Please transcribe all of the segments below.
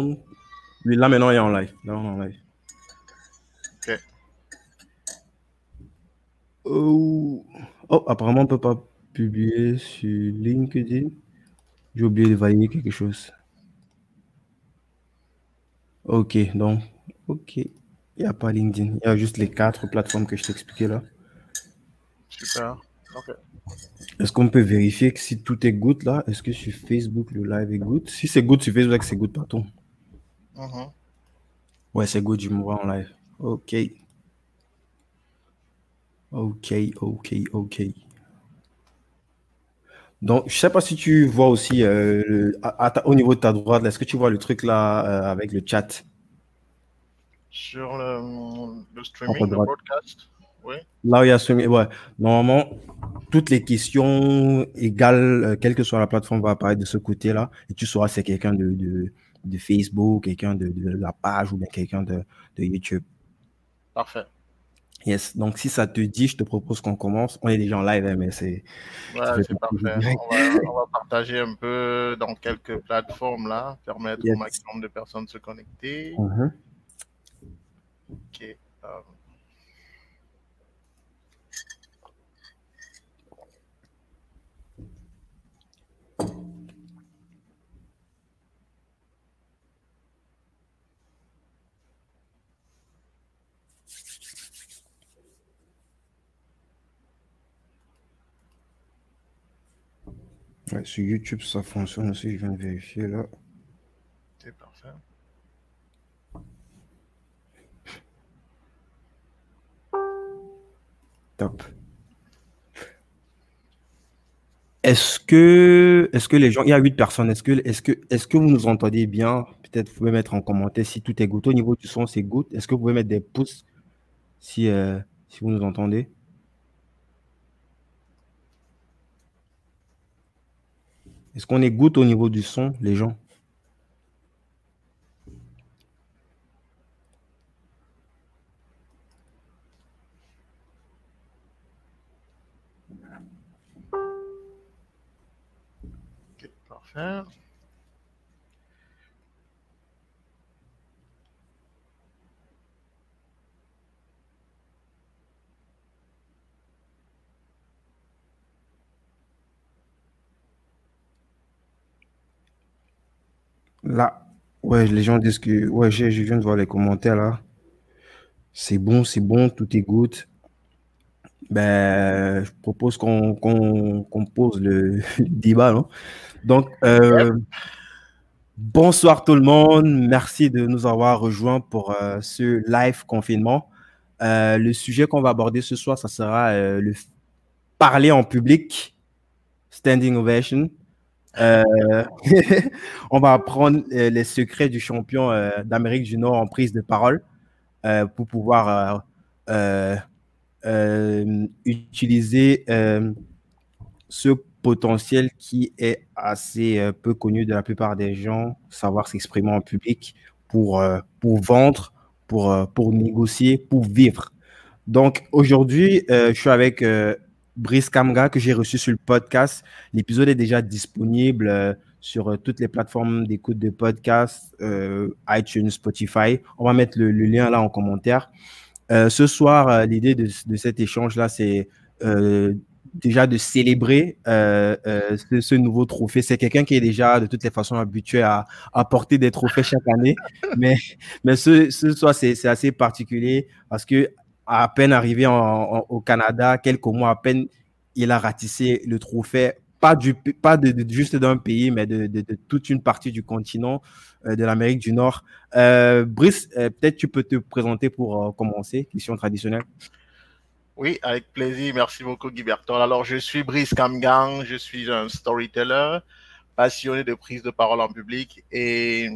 Oui, là maintenant, il est en live. Là, on est en live. Ok. Oh, oh apparemment, on ne peut pas publier sur LinkedIn. J'ai oublié de valider quelque chose. Ok, donc, ok. Il n'y a pas LinkedIn. Il y a juste les quatre plateformes que je t'expliquais là. Super. Ok. Est-ce qu'on peut vérifier que si tout est good là, est-ce que sur Facebook le live est good? Si c'est good sur Facebook, c'est good partout. Mhm. Ouais, c'est good, je me vois en live. Ok. Ok, ok, ok. Donc, je sais pas si tu vois aussi euh, le- à- à ta- au niveau de ta droite, là, est-ce que tu vois le truc là euh, avec le chat? Sur le, le en haut à streaming, le droite broadcast, oui. Là où il y a ce... Ouais, normalement, toutes les questions égales, euh, quelle que soit la plateforme, va apparaître de ce côté-là. Et tu sauras si c'est quelqu'un de, de, de Facebook, quelqu'un de, de la page ou bien quelqu'un de, de YouTube. Parfait. Yes. Donc, si ça te dit, je te propose qu'on commence. On est déjà en live, hein, mais c'est... Ouais, c'est parfait. On va, on va partager un peu dans quelques plateformes là, permettre au maximum de personnes de se connecter. Mhm. Ok. euh, Ouais, sur YouTube, ça fonctionne aussi. Je viens de vérifier là. c'est parfait. Top. Est-ce que, est-ce que les gens, il y a huit personnes, est-ce que, est-ce que, est-ce que vous nous entendez bien? Peut-être vous pouvez mettre en commentaire si tout est good. Au niveau du son, c'est good. Est-ce que vous pouvez mettre des pouces si, euh, si vous nous entendez? Est-ce qu'on good au niveau du son, les gens? Là, ouais, les gens disent que, ouais, je viens de voir les commentaires là. C'est bon, c'est bon, tout est good. Ben, je propose qu'on qu'on qu'on pose le, le débat, non? Donc, euh, bonsoir tout le monde. Merci de nous avoir rejoints pour euh, ce live confinement. Euh, le sujet qu'on va aborder ce soir, ça sera euh, le f- parler en public, standing ovation. Euh, on va apprendre euh, les secrets du champion euh, d'Amérique du Nord en prise de parole pour pouvoir utiliser ce potentiel qui est assez peu connu de la plupart des gens, savoir s'exprimer en public pour, pour vendre, pour, pour négocier, pour vivre. Donc aujourd'hui, je suis avec Brice Kamga que j'ai reçu sur le podcast. L'épisode est déjà disponible euh, sur euh, toutes les plateformes d'écoute de podcast, euh, iTunes, Spotify. On va mettre le, lien là en commentaire. Ce soir, l'idée de, cet échange-là, c'est déjà de célébrer ce, nouveau trophée. C'est quelqu'un qui est déjà de toutes les façons habitué à, à porter des trophées chaque année, mais, mais ce, ce soir, c'est assez particulier parce que à peine arrivé au Canada, quelques mois à peine, il a ratissé le trophée, pas, du, pas de, juste d'un pays, mais de, toute une partie du continent euh, de l'Amérique du Nord. Euh, Brice, euh, peut-être tu peux te présenter pour commencer, question traditionnelle. Oui, avec plaisir. Merci beaucoup, Guy Bertol. Alors, je suis Brice Kamgang. Je suis un storyteller passionné de prise de parole en public et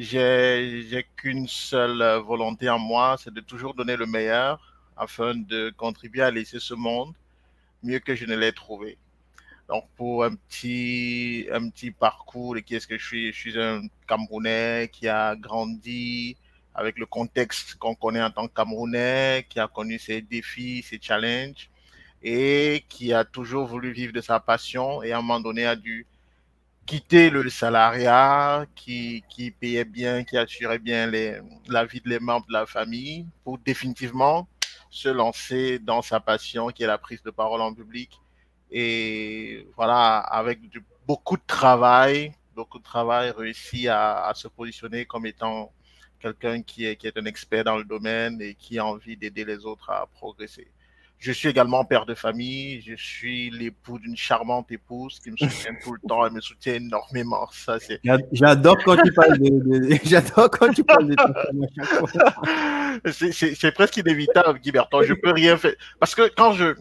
j'ai qu'une seule euh, volonté en moi, c'est de toujours donner le meilleur afin de contribuer à laisser ce monde mieux que je ne l'ai trouvé. Donc, pour un petit, un petit parcours de qui est-ce que je suis, je suis un Camerounais qui a grandi avec le contexte qu'on connaît en tant que Camerounais, qui a connu ses défis, ses challenges et qui a toujours voulu vivre de sa passion et à un moment donné a dû quitter le salariat qui, qui payait bien, qui assurait bien les, la vie des membres de la famille pour définitivement se lancer dans sa passion qui est la prise de parole en public. Et voilà, avec beaucoup de travail, beaucoup de travail, réussi à, à se positionner comme étant quelqu'un qui est, qui est un expert dans le domaine et qui a envie d'aider les autres à progresser. Je suis également père de famille. Je suis l'époux d'une charmante épouse qui me soutient tout le temps. Elle me soutient énormément. Ça, c'est. J'adore quand tu parles de. J'adore quand tu parles de C'est presque inévitable, Guy Berton. Je peux rien faire parce que quand je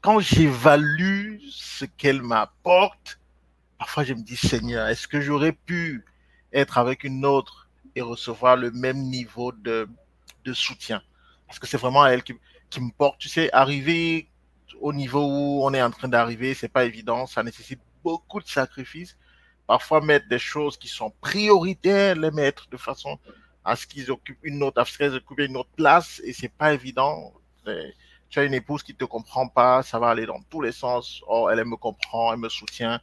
quand j'évalue ce qu'elle m'apporte, parfois je me dis Seigneur, est-ce que j'aurais pu être avec une autre et recevoir le même niveau de de soutien? Parce que c'est vraiment elle qui qui me porte. Tu sais, arriver au niveau où on est en train d'arriver, c'est pas évident. Ça nécessite beaucoup de sacrifices. Parfois, mettre des choses qui sont prioritaires, les mettre de façon à ce qu'ils occupent une autre, à occupent une autre place, et c'est pas évident. Tu as une épouse qui te comprend pas, ça va aller dans tous les sens. Oh, elle, elle me comprend, elle me soutient.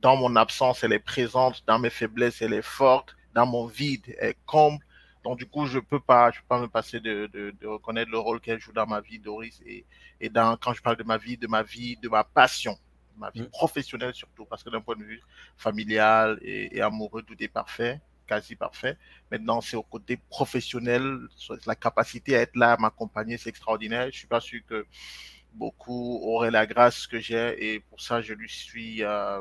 Dans mon absence, elle est présente. Dans mes faiblesses, elle est forte. Dans mon vide, elle comble. Donc, du coup, je peux pas, je peux pas me passer de, de, de reconnaître le rôle qu'elle joue dans ma vie, Doris. Et, et dans, quand je parle de ma vie, de ma vie, de ma passion, ma vie mm. professionnelle surtout, parce que d'un point de vue familial et, et, amoureux, tout est parfait, quasi parfait. Maintenant, c'est au côté professionnel, la capacité à être là, à m'accompagner, c'est extraordinaire. Je suis pas sûr que beaucoup auraient la grâce que j'ai et pour ça, je lui suis euh,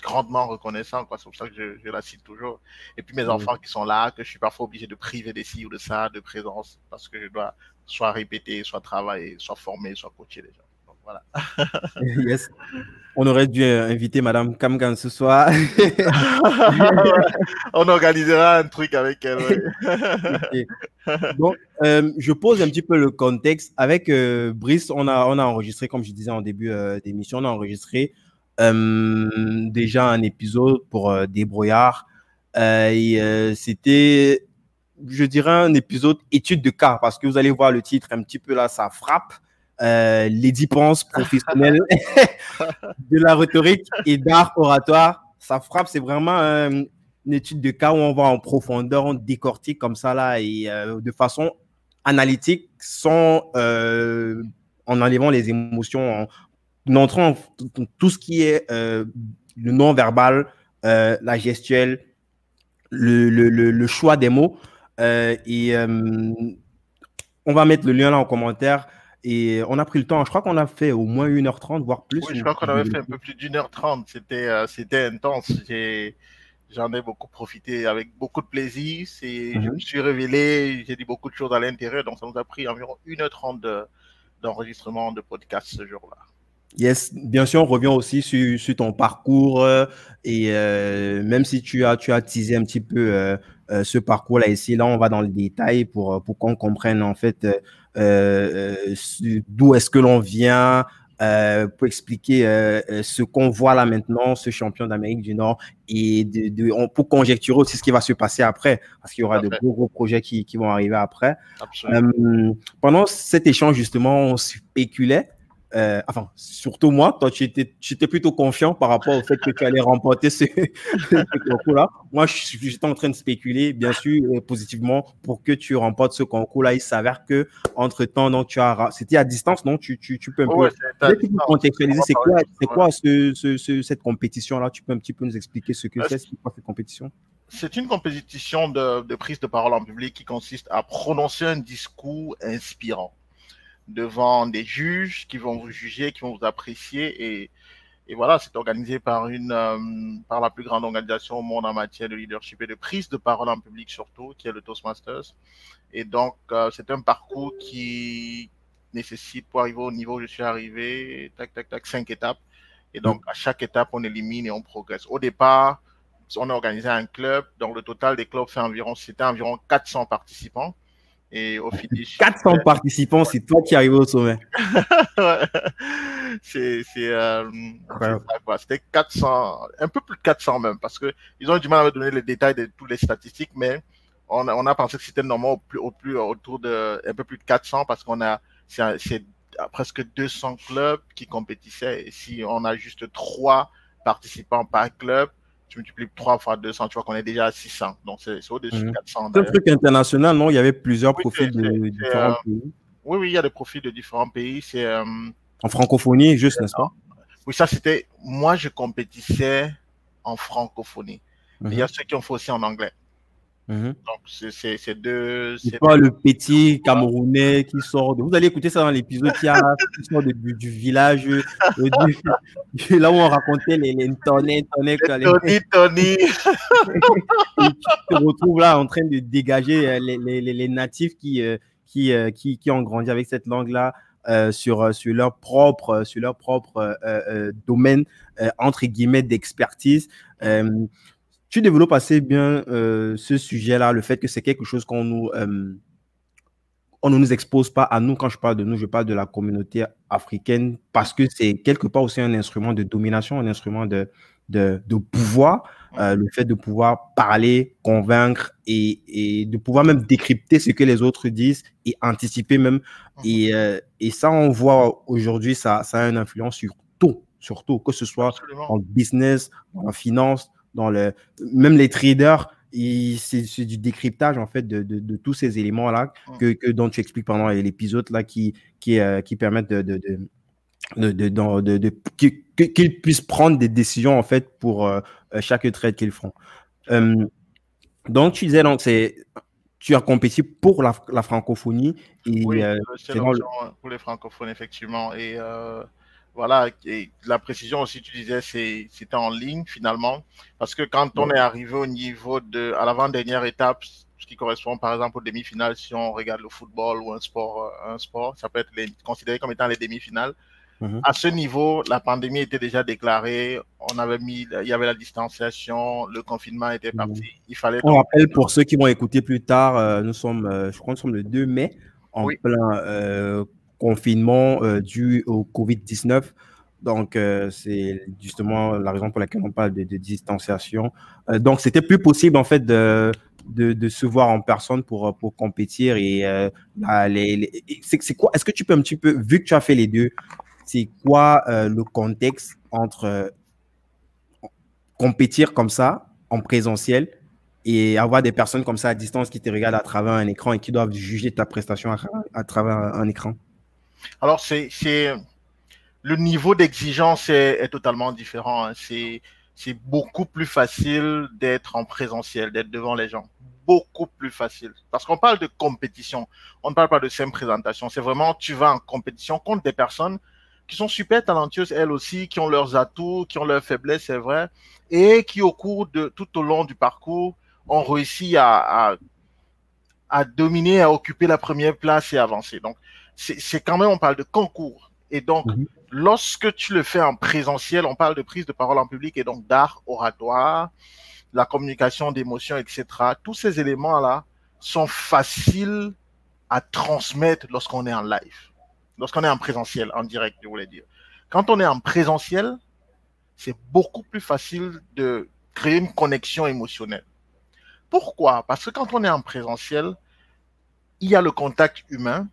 grandement reconnaissant. C'est pour ça que je, je, la cite toujours. Et puis mes mmh. enfants qui sont là, que je suis parfois obligé de priver des ci ou de ça, de présence, parce que je dois soit répéter, soit travailler, soit former, soit coacher les gens. Donc, voilà. yes. On aurait dû inviter Madame Kamgan ce soir. On organisera un truc avec elle. okay. Donc, euh, je pose un petit peu le contexte. Avec euh, Brice, on a, on a enregistré, comme je disais en début euh, d'émission, on a enregistré euh, déjà un épisode pour euh, Débrouillard. Euh, et c'était, je dirais, un épisode étude de cas parce que vous allez voir le titre un petit peu là, ça frappe. Euh, les dépenses professionnelles de la rhétorique et d'art oratoire. Ça frappe, c'est vraiment euh, une étude de cas où on va en profondeur, on décortique comme ça là et euh, de façon analytique sans en enlevant les émotions, en, entrant dans tout ce qui est euh, le non-verbal, euh, la gestuelle, le, le, le, le, choix des mots. Euh, et on va mettre le lien là en commentaire. Et on a pris le temps, je crois qu'on a fait au moins 1h30, voire plus. Oui, je crois qu'on avait fait un peu plus d'une heure trente. C'était euh, c'était intense. J'en ai beaucoup profité avec beaucoup de plaisir. Mm -hmm. Je me suis révélé, j'ai dit beaucoup de choses à l'intérieur. Donc ça nous a pris environ 1h30 d'enregistrement de, de podcast ce jour-là. Yes, bien sûr, on revient aussi sur, sur ton parcours euh, et euh, même si tu as, tu as teasé un petit peu euh, ce parcours-là ici, là, on va dans le détail pour, pour qu'on comprenne en fait d'où est-ce que l'on vient, pour expliquer ce qu'on voit là maintenant, ce champion d'Amérique du Nord et de, de, on, pour conjecturer aussi ce qui va se passer après, parce qu'il y aura de gros, gros projets qui, qui vont arriver après. pendant cet échange, justement, on spéculait euh, enfin, surtout moi, toi, tu étais, tu étais plutôt confiant par rapport au fait que tu allais remporter ce, ce concours-là. Moi, j'étais en train de spéculer, bien sûr, euh, positivement, pour que tu remportes ce concours-là. Il s'avère que, entre temps, donc, tu as, c'était à distance, non? Tu, tu, tu peux un peu, ouais, contextualiser. C'est quoi, c'est quoi ce, ce, ce, cette compétition-là? Tu peux un petit peu nous expliquer ce que c'est, c'est quoi cette compétition? C'est une compétition de, de prise de parole en public qui consiste à prononcer un discours inspirant devant des juges qui vont vous juger, qui vont vous apprécier. Et, et voilà, c'est organisé par, une, euh, par la plus grande organisation au monde en matière de leadership et de prise de parole en public surtout, qui est le Toastmasters. Et donc, euh, c'est un parcours qui nécessite, pour arriver au niveau où je suis arrivé, tac, tac, tac, cinq étapes. Et donc, à chaque étape, on élimine et on progresse. Au départ, on a organisé un club, donc le total des clubs c'était environ 400 participants. Et au finish. 400 euh, participants, c'est toi qui arrives au sommet. c'est, euh, c'était 400, un peu plus de 400 même, parce que ils ont du mal à me donner les détails de toutes les statistiques, mais on a, on a pensé que c'était normalement au plus, au plus, autour de, un peu plus de 400, parce qu'on a, c'est, c'est presque 200 clubs qui compétissaient, et si on a juste trois participants par club, tu multiplies 3 fois 200, tu vois qu'on est déjà à 600. Donc, c'est au-dessus de 400. Mhm. C'est un truc international, non Il y avait plusieurs profils de différents pays. Oui, oui, il y a des profils de différents pays. C'est. en francophonie, juste, n'est-ce pas? Oui, ça, c'était. Moi, je compétissais en francophonie. Il y a mhm. ceux qui ont fait aussi en anglais. Mhm. Donc, c'est deux. C'est pas le petit Camerounais qui sort. De... Vous allez écouter ça dans l'épisode qui, sort du, village, euh, là où on racontait les, les Tony, Tony, Tony. tu te retrouves là en train de dégager euh, les, les, les natifs qui, euh, qui, qui, qui, ont grandi avec cette langue-là. sur, sur leur propre, sur leur propre domaine, entre guillemets, d'expertise tu développes assez bien euh, ce sujet-là, le fait que c'est quelque chose qu'on nous, euh, on ne nous expose pas à nous. Quand je parle de nous, je parle de la communauté africaine parce que c'est quelque part aussi un instrument de domination, un instrument de, de, pouvoir. Euh, le fait de pouvoir parler, convaincre et, de pouvoir même décrypter ce que les autres disent et anticiper même. Et, et ça, on voit aujourd'hui, ça, ça a une influence sur tout, surtout que ce soit en business, en finance, dans le, même les traders, c'est du décryptage en fait de, de, tous ces éléments là que, que, dont tu expliques pendant l'épisode là qui qui, euh, qui permettent de, de, de qu'ils puissent prendre des décisions en fait pour euh, chaque trade qu'ils font. donc tu disais donc c'est tu as compétit pour la, la francophonie et oui, euh, c'est pour les francophones effectivement. Et voilà, et la précision aussi, tu disais, c'était en ligne finalement, parce que quand on est arrivé au niveau de, à l'avant-dernière étape, ce qui correspond par exemple aux demi-finales, si on regarde le football ou un sport, euh, un sport, ça peut être considéré comme étant les demi-finales. Mhm. À ce niveau, la pandémie était déjà déclarée, on avait mis, il y avait la distanciation, le confinement était parti. Mhm. Il fallait. On rappelle pour ceux qui vont écouter plus tard, euh, nous sommes, euh, je crois, nous sommes le 2 mai, en plein confinement euh, dû au Covid-19. Donc, euh, c'est justement la raison pour laquelle on parle de, distanciation. Euh, donc, c'était plus possible, en fait, de, de, se voir en personne pour, pour compétir. Et c'est Est-ce que tu peux un petit peu, vu que tu as fait les deux, c'est quoi le contexte entre compétir comme ça, en présentiel, et avoir des personnes comme ça à distance qui te regardent à travers un écran et qui doivent juger ta prestation à travers un écran? Alors, c'est le niveau d'exigence est, totalement différent. Hein. C'est beaucoup plus facile d'être en présentiel, d'être devant les gens. Beaucoup plus facile. Parce qu'on parle de compétition. On ne parle pas de simple présentation. C'est vraiment, tu vas en compétition contre des personnes qui sont super talentueuses, elles aussi, qui ont leurs atouts, qui ont leurs faiblesses, c'est vrai, et qui, au cours de, tout au long du parcours, ont réussi à, à dominer, à occuper la première place et avancer. Donc, c'est quand même, on parle de concours. Et donc, mhm. lorsque tu le fais en présentiel, on parle de prise de parole en public et donc d'art oratoire, la communication d'émotions, etc. Tous ces éléments-là sont faciles à transmettre lorsqu'on est en live, lorsqu'on est en présentiel, en direct, je voulais dire. Quand on est en présentiel, c'est beaucoup plus facile de créer une connexion émotionnelle. Pourquoi? Parce que quand on est en présentiel, il y a le contact humain,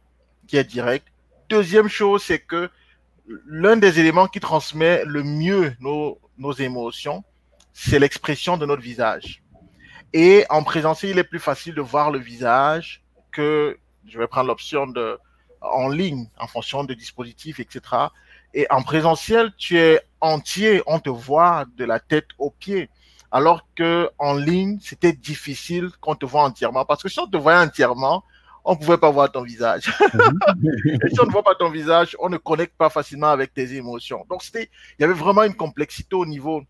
qui est direct. Deuxième chose, c'est que l'un des éléments qui transmet le mieux nos, nos émotions, c'est l'expression de notre visage. Et en présentiel, il est plus facile de voir le visage que, je vais prendre l'option de en ligne, en fonction de dispositifs, etc. Et en présentiel, tu es entier, on te voit de la tête aux pieds. Alors que en ligne, c'était difficile qu'on te voit entièrement. Parce que si on te voyait entièrement, on ne pouvait pas voir ton visage. Mhm. si on ne voit pas ton visage, on ne connecte pas facilement avec tes émotions. Donc, c'était, il y avait vraiment une complexité au niveau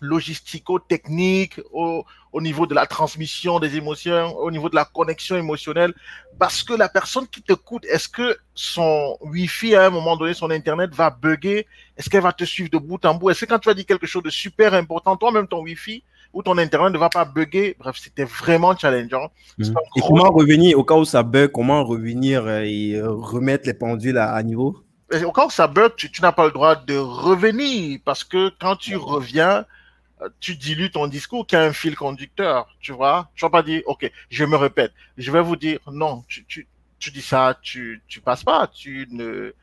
logistico-technique, au, au, niveau de la transmission des émotions, au niveau de la connexion émotionnelle, parce que la personne qui t'écoute, est-ce que son Wi-Fi à un moment donné, son Internet va bugger? Est-ce qu'elle va te suivre de bout en bout? Est-ce que quand tu as dit quelque chose de super important, toi-même ton Wi-Fi où ton internet ne va pas bugger. Bref, c'était vraiment challengeant. Mhm. Et comment revenir, au cas où ça bug, comment revenir euh, et euh, remettre les pendules à, niveau? Au cas où ça bug, tu, n'as pas le droit de revenir parce que quand tu reviens, euh, tu dilues ton discours qui a un fil conducteur, tu vois? Ne vais pas dire, OK, je me répète. Je vais vous dire, non, tu, tu, tu dis ça, tu, tu passes pas, tu ne,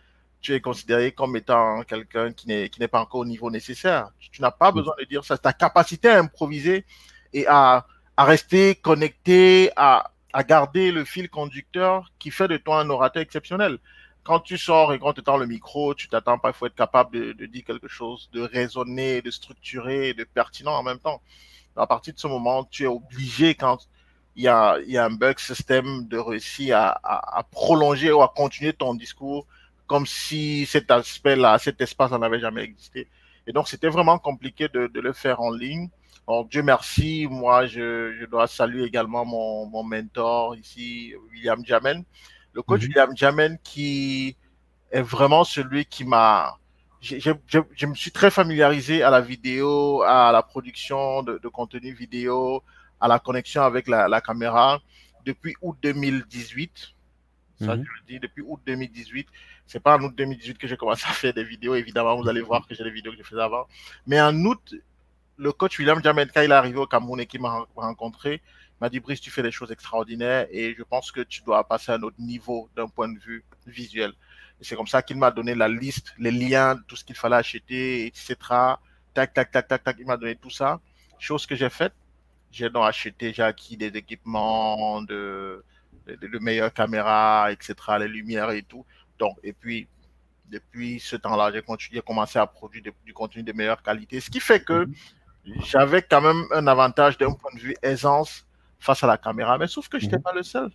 tu es considéré comme étant quelqu'un qui n'est qui n'est pas encore au niveau nécessaire. Tu, n'as pas besoin de dire ça. Ta capacité à improviser et à, à rester connecté, à, à garder le fil conducteur qui fait de toi un orateur exceptionnel. Quand tu sors et quand tu tends le micro, tu t'attends pas, il faut être capable de, de, dire quelque chose de raisonné, de structuré, de pertinent en même temps. À partir de ce moment, tu es obligé, quand il y a, il y a un bug système, de réussir à, à prolonger ou à continuer ton discours comme si cet aspect-là, cet espace n'avait jamais existé. Et donc, c'était vraiment compliqué de, de, le faire en ligne. Alors, Dieu merci, moi, je, je dois saluer également mon, mon, mentor ici, William Jamen. Le coach mm -hmm. William Jamen qui est vraiment celui qui m'a... Je, je, je, me suis très familiarisé à la vidéo, à la production de, de contenu vidéo, à la connexion avec la, la caméra depuis août 2018. Ça, mm -hmm. je le dis, depuis août 2018. C'est pas en août 2018 que j'ai commencé à faire des vidéos. Évidemment, vous allez voir que j'ai des vidéos que je faisais avant. Mais en août, le coach William Jamen, quand il est arrivé au Cameroun et qu'il m'a rencontré, m'a dit Brice, tu fais des choses extraordinaires et je pense que tu dois passer à un autre niveau d'un point de vue visuel. Et c'est comme ça qu'il m'a donné la liste, les liens, tout ce qu'il fallait acheter, etc. Tac, tac, tac, tac, tac. Il m'a donné tout ça. Chose que j'ai faite. J'ai donc acheté, j'ai acquis des équipements, de, de, de meilleures caméras, etc., les lumières et tout. Donc, et puis, depuis ce temps-là, j'ai continué, commencé à produire de, du contenu de meilleure qualité, ce qui fait que j'avais quand même un avantage d'un point de vue aisance face à la caméra, mais sauf que je n'étais pas le seul.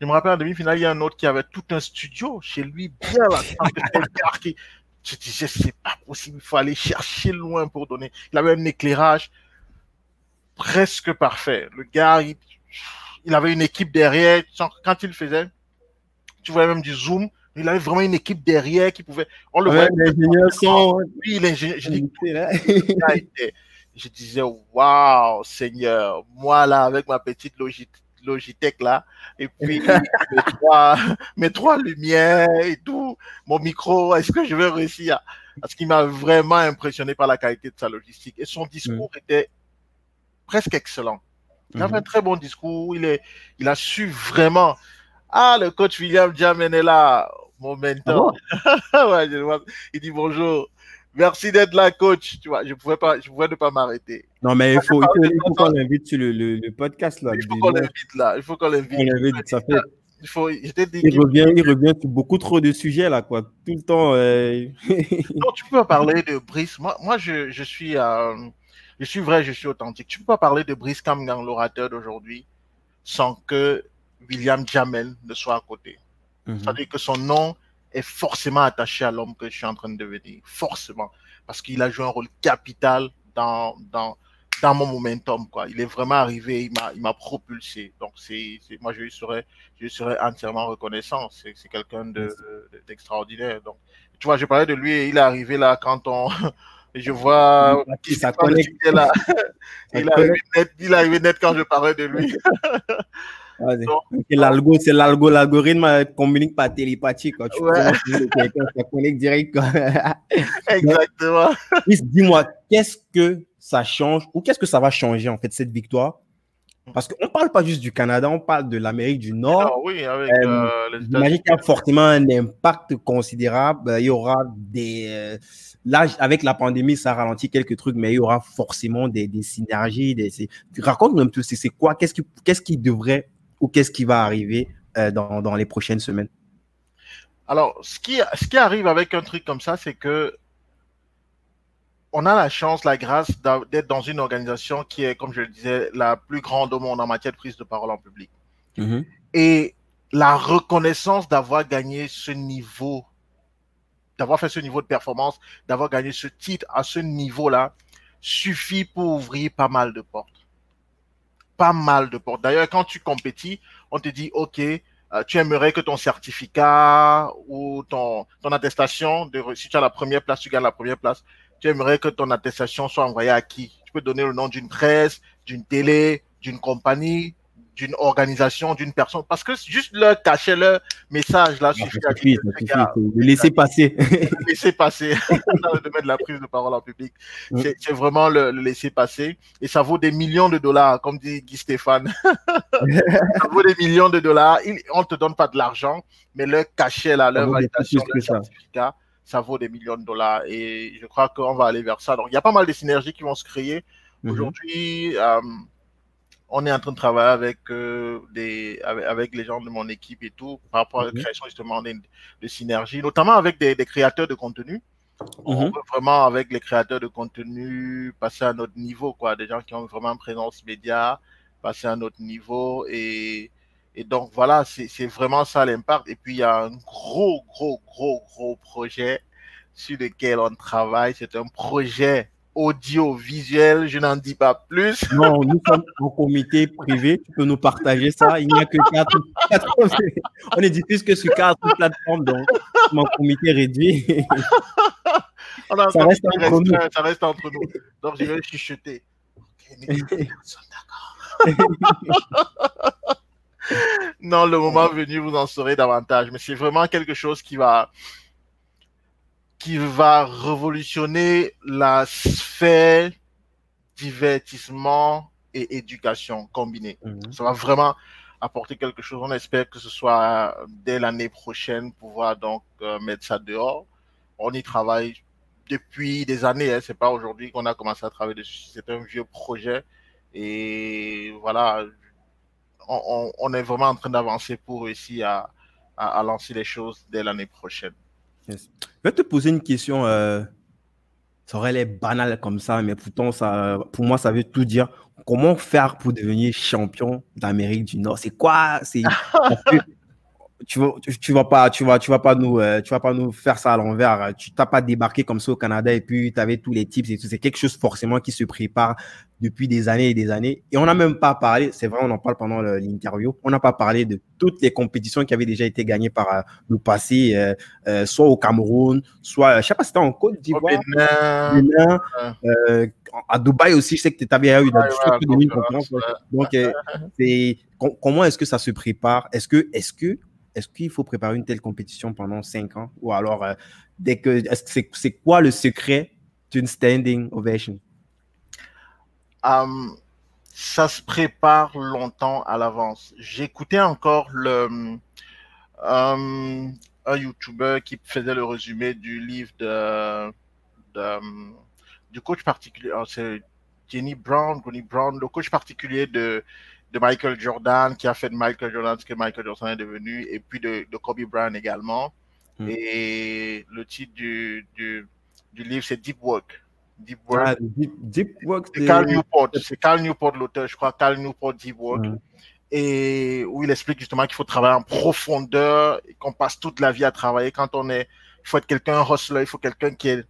Je me rappelle en demi-finale, il y a un autre qui avait tout un studio chez lui, bien là, qui, je disais, c'est pas possible, il faut aller chercher loin pour donner. Il avait un éclairage presque parfait. Le gars, il, il avait une équipe derrière. Quand il faisait, tu voyais même du zoom. Il avait vraiment une équipe derrière qui pouvait. On le ouais, voyait. L'ingénieur son. Oui, l'ingénieur. Je, je disais, waouh, Seigneur, moi là, avec ma petite Logitech là, et puis mes, trois, mes trois lumières et tout, mon micro, est-ce que je vais réussir Parce qu'il m'a vraiment impressionné par la qualité de sa logistique. Et son discours mm. était presque excellent. Il avait mm -hmm. un très bon discours. Il, est, il a su vraiment ah, le coach William Jamen est là, mon mentor. Ah bon ouais, il dit bonjour. Merci d'être là, coach. Tu vois, je pouvais pas, je pouvais ne pas m'arrêter. Non, mais il faut, qu'on l'invite sur le, le, le, podcast là. Il faut qu'on l'invite là. Il faut qu'on l'invite. Ça fait. Il faut. Je t'ai dit. Il revient, il revient sur beaucoup trop de sujets là, quoi. Tout le temps. Euh... non, tu peux parler de Brice. Moi, moi, je, je suis, euh, je suis vrai, je suis authentique. Tu peux pas parler de Brice Kamgang, l'orateur d'aujourd'hui, sans que William Jamel ne soit à côté. Mm -hmm. C'est-à-dire que son nom est forcément attaché à l'homme que je suis en train de devenir. Forcément. Parce qu'il a joué un rôle capital dans, dans, dans mon momentum. Quoi. Il est vraiment arrivé, il m'a propulsé. Donc, c'est moi, je lui serais, je lui serais entièrement reconnaissant. C'est quelqu'un d'extraordinaire. De, de, Donc, tu vois, je parlais de lui et il est arrivé là quand on. je vois qui ça connecte là. il, est arrivé net, il net quand je parlais de lui. L'algo, c'est l'algo, l'algorithme communique par télépathie. Quoi. Tu ouais. ça connecte direct. Exactement. Dis-moi, qu'est-ce que ça change ou qu'est-ce que ça va changer en fait cette victoire? Parce qu'on ne parle pas juste du Canada, on parle de l'Amérique du Nord. Ah, oui, avec euh, euh, les a fortement un impact considérable. Il y aura des. Euh, là, avec la pandémie, ça ralentit quelques trucs, mais il y aura forcément des, des synergies. Des, raconte-nous un peu, c'est quoi Qu'est-ce qui, qu'est-ce qui devrait ou qu'est-ce qui va arriver euh, dans, dans, les prochaines semaines? Alors, ce qui, ce qui arrive avec un truc comme ça, c'est que on a la chance, la grâce d'être dans une organisation qui est, comme je le disais, la plus grande au monde en matière de prise de parole en public. Mm -hmm. Et la reconnaissance d'avoir gagné ce niveau, d'avoir fait ce niveau de performance, d'avoir gagné ce titre à ce niveau-là, suffit pour ouvrir pas mal de portes pas mal de portes. D'ailleurs, quand tu compétis, on te dit, OK, euh, tu aimerais que ton certificat ou ton, ton attestation, de, si tu as la première place, tu gagnes la première place, tu aimerais que ton attestation soit envoyée à qui? Tu peux donner le nom d'une presse, d'une télé, d'une compagnie, d'une organisation, d'une personne. Parce que juste leur cacher leur message là Ah, suffit à dire, le laisser passer. le laisser passer dans le domaine de la prise de parole en public. Mm. C'est vraiment le, le laisser passer. Et ça vaut des millions de dollars, comme dit Guy Stéphane. ça vaut des millions de dollars. On ne te donne pas de l'argent, mais leur cachet, là, leur validation, leur certificat, ça vaut des millions de dollars. Et je crois qu'on va aller vers ça. Donc, il y a pas mal de synergies qui vont se créer. Mhm. Aujourd'hui, euh, on est en train de travailler avec, euh, des, avec, avec les gens de mon équipe et tout par rapport à la Mhm. création justement de, de synergies, notamment avec des, des créateurs de contenu. On Mhm. veut vraiment, avec les créateurs de contenu, passer à notre niveau, quoi. Des gens qui ont vraiment une présence média, passer à notre niveau. Et, et donc, voilà, c'est vraiment ça l'impact. Et puis, il y a un gros, gros, gros, gros projet sur lequel on travaille. C'est un projet audiovisuel. Je n'en dis pas plus. Non, nous sommes en comité privé. Tu peux nous partager ça. Il n'y a que quatre. quatre- on est diffuse que sur quatre plateformes, donc mon comité réduit. Ça reste entre nous. ça reste entre nous. Donc, je vais chuchoter. Ok, mais personne d'accord. Non, le moment venu, vous en saurez davantage. Mais c'est vraiment quelque chose qui va, qui va révolutionner la sphère divertissement et éducation combinée. Mhm. Ça va vraiment apporter quelque chose. On espère que ce soit dès l'année prochaine pouvoir donc euh, mettre ça dehors. On y travaille depuis des années. Hein. C'est pas aujourd'hui qu'on a commencé à travailler dessus. C'est un vieux projet et voilà. On, est vraiment en train d'avancer pour réussir à, lancer les choses dès l'année prochaine. Je vais te poser une question. euh, ça aurait l'air banal comme ça, mais pourtant, ça, pour moi, ça veut tout dire. Comment faire pour devenir champion d'Amérique du Nord? C'est quoi? Tu vas, vas pas, tu vas, tu vas pas nous, euh, tu vas pas nous faire ça à l'envers. Tu t'as pas débarqué comme ça au Canada et puis tu avais tous les tips et tout. C'est quelque chose forcément qui se prépare depuis des années et des années. Et on n'a même pas parlé. C'est vrai, on en parle pendant l'interview. On n'a pas parlé de toutes les compétitions qui avaient déjà été gagnées par euh, le passé, euh, euh, soit au Cameroun, soit, je sais pas si c'était en Côte d'Ivoire, à Dubaï aussi, je sais que tu avais eu. Donc, comment est-ce que ça se prépare? Est-ce que, est-ce que, est-ce qu'il faut préparer une telle compétition pendant cinq ans? Ou alors, dès que, c'est quoi le secret d'une standing ovation? Euh, ça se prépare longtemps à l'avance. J'écoutais encore le, euh, un YouTuber qui faisait le résumé du livre de, de- du coach particulier. oh, C'est Jenny Brown, Ronnie Brown, le coach particulier de, de Michael Jordan, qui a fait de Michael Jordan ce que Michael Jordan est devenu, et puis de, de Kobe Bryant également. Mm. Et le titre du, du, du livre, c'est Deep Work. Deep Work. Ah, deep, deep work, C'est Cal Newport, c'est Cal Newport l'auteur, je crois, Cal Newport Deep Work, et où il explique justement qu'il faut travailler en profondeur, et qu'on passe toute la vie à travailler. Quand on est, il faut être quelqu'un un hustler, il faut quelqu'un qui est,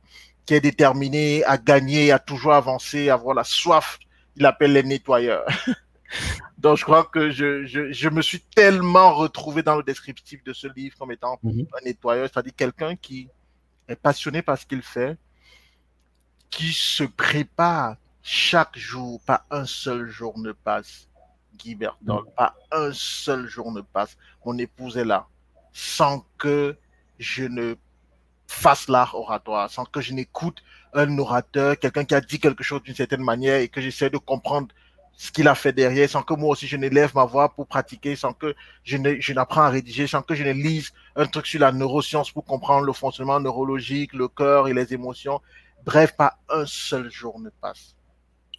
qui est déterminé à gagner, à toujours avancer, à avoir la soif. Il appelle les nettoyeurs. Donc je crois que je, je, je me suis tellement retrouvé dans le descriptif de ce livre comme étant Mhm. un nettoyeur, c'est-à-dire quelqu'un qui est passionné par ce qu'il fait, qui se prépare chaque jour, pas un seul jour ne passe. Guy Bertol, pas un seul jour ne passe. Mon épouse est là, sans que je ne fasse l'art oratoire, sans que je n'écoute un orateur, quelqu'un qui a dit quelque chose d'une certaine manière et que j'essaie de comprendre ce qu'il a fait derrière, sans que moi aussi je n'élève ma voix pour pratiquer, sans que je ne- je n'apprends à rédiger, sans que je ne lise un truc sur la neuroscience pour comprendre le fonctionnement neurologique, le cœur et les émotions. Bref, pas un seul jour ne passe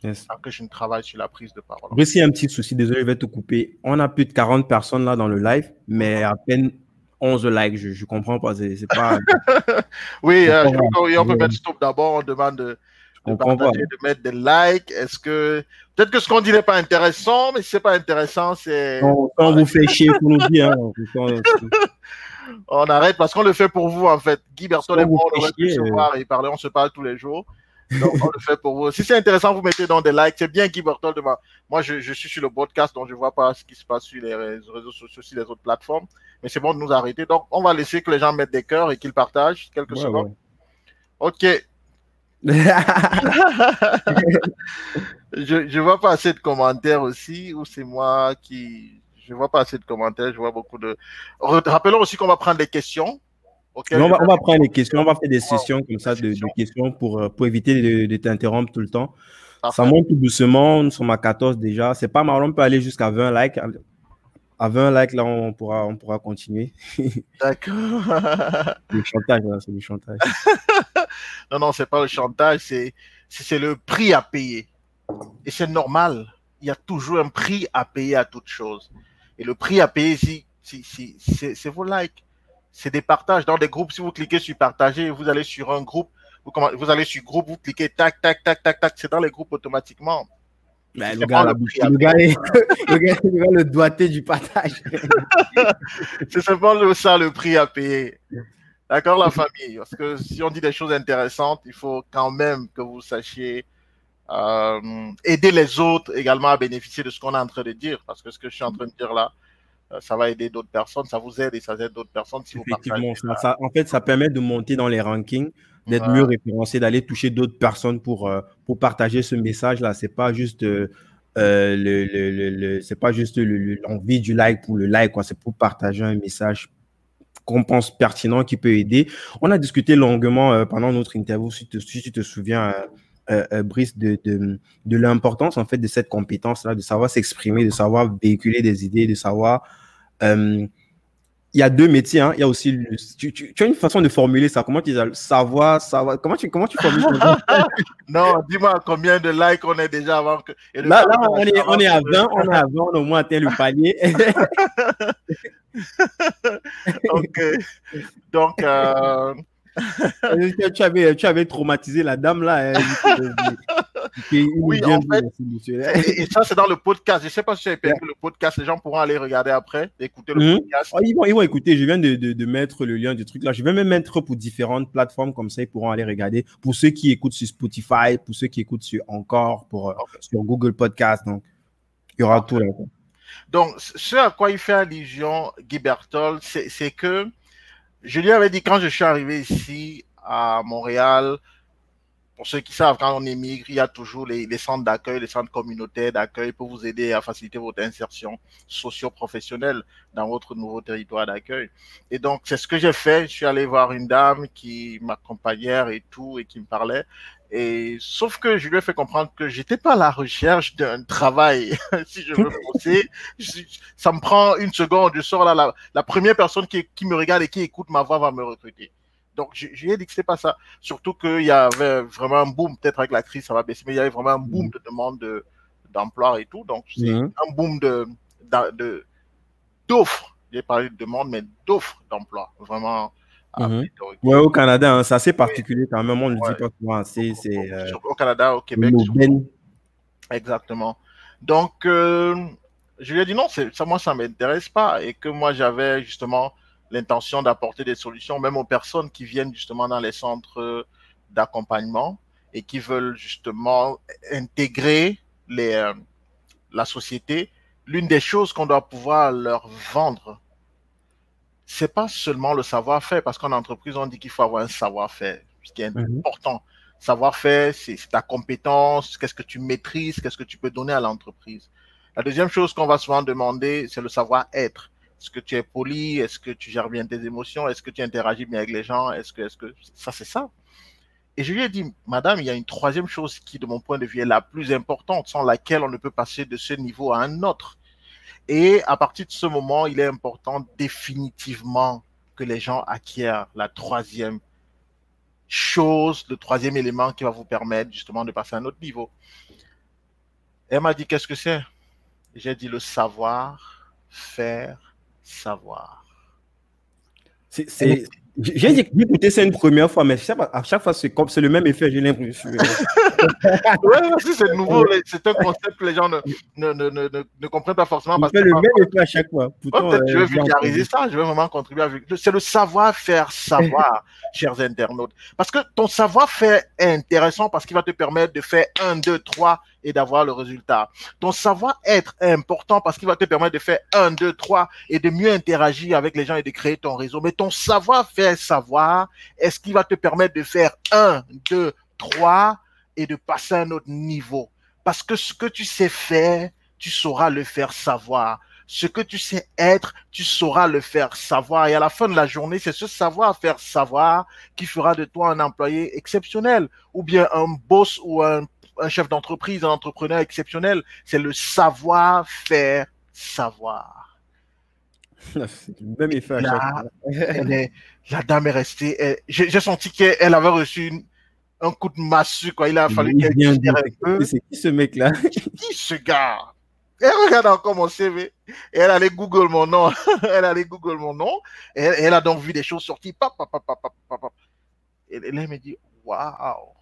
Yes. sans que je ne travaille sur la prise de parole. Brice, il y a un petit souci, désolé, je vais te couper. On a plus de 40 personnes là dans le live, mais à peine 11 likes. Je, je comprends pas. C'est, pas. Oui, euh, je on peut mettre stop d'abord, on demande de, partager, de mettre des likes. Est-ce que peut-être que ce qu'on dit n'est pas intéressant, mais si c'est pas intéressant, c'est Quand, quand on vous fait chier, faut nous dire. hein. On arrête parce qu'on le fait pour vous en fait. Guy Bertol Soit et moi, on pu se euh. voir et parler, on se parle tous les jours. Donc on le fait pour vous. Si c'est intéressant, vous mettez dans des likes. C'est bien Guy Bertol devant. Moi, je, je suis sur le podcast, donc je vois pas ce qui se passe sur les réseaux sociaux, sur les autres plateformes. Mais c'est bon de nous arrêter. Donc on va laisser que les gens mettent des cœurs et qu'ils partagent quelques Ouais, secondes. ouais. Ok. je ne vois pas assez de commentaires aussi, ou c'est moi qui. Je vois pas assez de commentaires, je vois beaucoup de. Rappelons aussi qu'on va prendre des questions. on, va, on va, prendre les questions, on va faire des sessions comme ça de, questions pour, euh, pour éviter de, t'interrompre tout le temps. Ça monte tout doucement, nous sommes à 14 déjà. C'est pas mal, on peut aller jusqu'à 20 likes. À 20 likes, là, on pourra, on pourra continuer. D'accord. le chantage, c'est le chantage. non, non, c'est pas le chantage, c'est le prix à payer. Et c'est normal. Il y a toujours un prix à payer à toute chose. Et le prix à payer ici, c'est vos likes. C'est des partages. Dans des groupes, si vous cliquez sur partager, vous allez sur un groupe, vous, vous allez sur groupe, vous cliquez tac, tac, tac, tac, tac, c'est dans les groupes automatiquement. Mais le, gars, le, gars, le, le, doigté du partage. c'est simplement ça le prix à payer. D'accord, la famille? Parce que si on dit des choses intéressantes, il faut quand même que vous sachiez euh, aider les autres également à bénéficier de ce qu'on est en train de dire. Parce que ce que je suis en train de dire là, euh, ça va aider d'autres personnes, ça vous aide et ça aide d'autres personnes. Si Effectivement, ça, en fait, ça permet de monter dans les rankings, d'être mieux référencé, d'aller toucher d'autres personnes pour, euh, pour partager ce message-là. C'est pas juste le, le, c'est pas juste l'envie du like pour le like. C'est pour partager un message qu'on pense pertinent qui peut aider. On a discuté longuement pendant notre interview, si, si tu te souviens, euh, euh, Brice, de, de, de l'importance en fait de cette compétence-là, de savoir s'exprimer, de savoir véhiculer des idées, de savoir. Euh, il y a deux métiers. Hein. Il y a aussi. tu, tu, as une façon de formuler ça. Comment tu dis savoir, savoir. Comment tu, comment tu formules Non, dis-moi combien de likes on est déjà avant que. là, là on, est, on est à 20, on est à 20, on a au moins atteint le palier. ok. Donc, euh, tu, avais, tu avais traumatisé la dame là. Hein, oui, en fait, et, ça, c'est dans le podcast. Je ne sais pas si tu as perdu le podcast. Les gens pourront aller regarder après, écouter le mhm. podcast. Oh, ils, vont, ils vont écouter. Je viens de, de, mettre le lien du truc là. Je vais même mettre pour différentes plateformes comme ça. Ils pourront aller regarder. Pour ceux qui écoutent sur Spotify, pour ceux qui écoutent sur Encore, pour, euh, sur Google Podcast. Donc, il y aura tout là. Donc, ce à quoi il fait allusion, Guy Berthold, c'est que je lui avais dit quand je suis arrivé ici à Montréal, pour ceux qui savent, quand on émigre, il y a toujours les, centres d'accueil, les centres communautaires d'accueil pour vous aider à faciliter votre insertion socio-professionnelle dans votre nouveau territoire d'accueil. Et donc, c'est ce que j'ai fait. Je suis allé voir une dame qui m'accompagnait et tout, et qui me parlait. Et sauf que je lui ai fait comprendre que j'étais pas à la recherche d'un travail. si je veux bosser, ça me prend une seconde. Je sors là, la, première personne qui, qui, me regarde et qui écoute ma voix va me recruter. Donc, je, lui ai dit que c'est pas ça. Surtout qu'il y avait vraiment un boom, peut-être avec la crise, ça va baisser, mais il y avait vraiment un boom mm. de demande d'emploi et tout. Donc, c'est mm. un boom de, d'offres. J'ai parlé de demande, mais d'offres d'emploi. Vraiment Oui, au Canada, hein, c'est assez particulier quand même. On ne le dit pas souvent assez. Euh, au Canada, au Québec. Exactement. Donc, euh, je lui ai dit non, ça, moi, ça ne m'intéresse pas. Et que moi, j'avais justement l'intention d'apporter des solutions, même aux personnes qui viennent justement dans les centres d'accompagnement et qui veulent justement intégrer les, euh, la société. L'une des choses qu'on doit pouvoir leur vendre c'est pas seulement le savoir-faire, parce qu'en entreprise, on dit qu'il faut avoir un savoir-faire, ce qui est mhm. important. Savoir-faire, c'est ta compétence, qu'est-ce que tu maîtrises, qu'est-ce que tu peux donner à l'entreprise. La deuxième chose qu'on va souvent demander, c'est le savoir-être. Est-ce que tu es poli? Est-ce que tu gères bien tes émotions? Est-ce que tu interagis bien avec les gens? Est-ce que, est-ce que, ça, c'est ça. Et je lui ai dit, madame, il y a une troisième chose qui, de mon point de vue, est la plus importante, sans laquelle on ne peut passer de ce niveau à un autre. Et à partir de ce moment, il est important définitivement que les gens acquièrent la troisième chose, le troisième élément qui va vous permettre justement de passer à un autre niveau. Elle m'a dit, qu'est-ce que c'est? J'ai dit le savoir, faire, savoir. C'est j'ai écouté ça une première fois, mais à chaque fois, c'est comme c'est le même effet, j'ai l'impression. ouais, c'est nouveau, c'est un concept que les gens ne, ne, ne, ne, comprennent pas forcément. Parce fait le même effet à chaque fois. Je vais euh, vulgariser ça, je vais vraiment contribuer à C'est le savoir-faire savoir, chers internautes. Parce que ton savoir-faire est intéressant parce qu'il va te permettre de faire un, deux, trois et d'avoir le résultat. Ton savoir-être est important parce qu'il va te permettre de faire un, deux, trois et de mieux interagir avec les gens et de créer ton réseau. Mais ton savoir-faire savoir est ce qu'il va te permettre de faire un, deux, toi et de passer à un autre niveau. Parce que ce que tu sais faire, tu sauras le faire savoir. Ce que tu sais être, tu sauras le faire savoir. Et à la fin de la journée, c'est ce savoir-faire savoir qui fera de toi un employé exceptionnel ou bien un boss ou un, chef d'entreprise, un entrepreneur exceptionnel. C'est le savoir-faire savoir. C'est le même effet. Là, la dame est restée. J'ai senti qu'elle avait reçu un coup de massue. Quoi. Il a fallu qu'elle C'est qui ce mec-là? Qui ce gars? Elle regarde encore mon CV et elle allait Google mon nom. elle allait Google mon nom et elle, a donc vu des choses sorties. et là, elle me dit Waouh,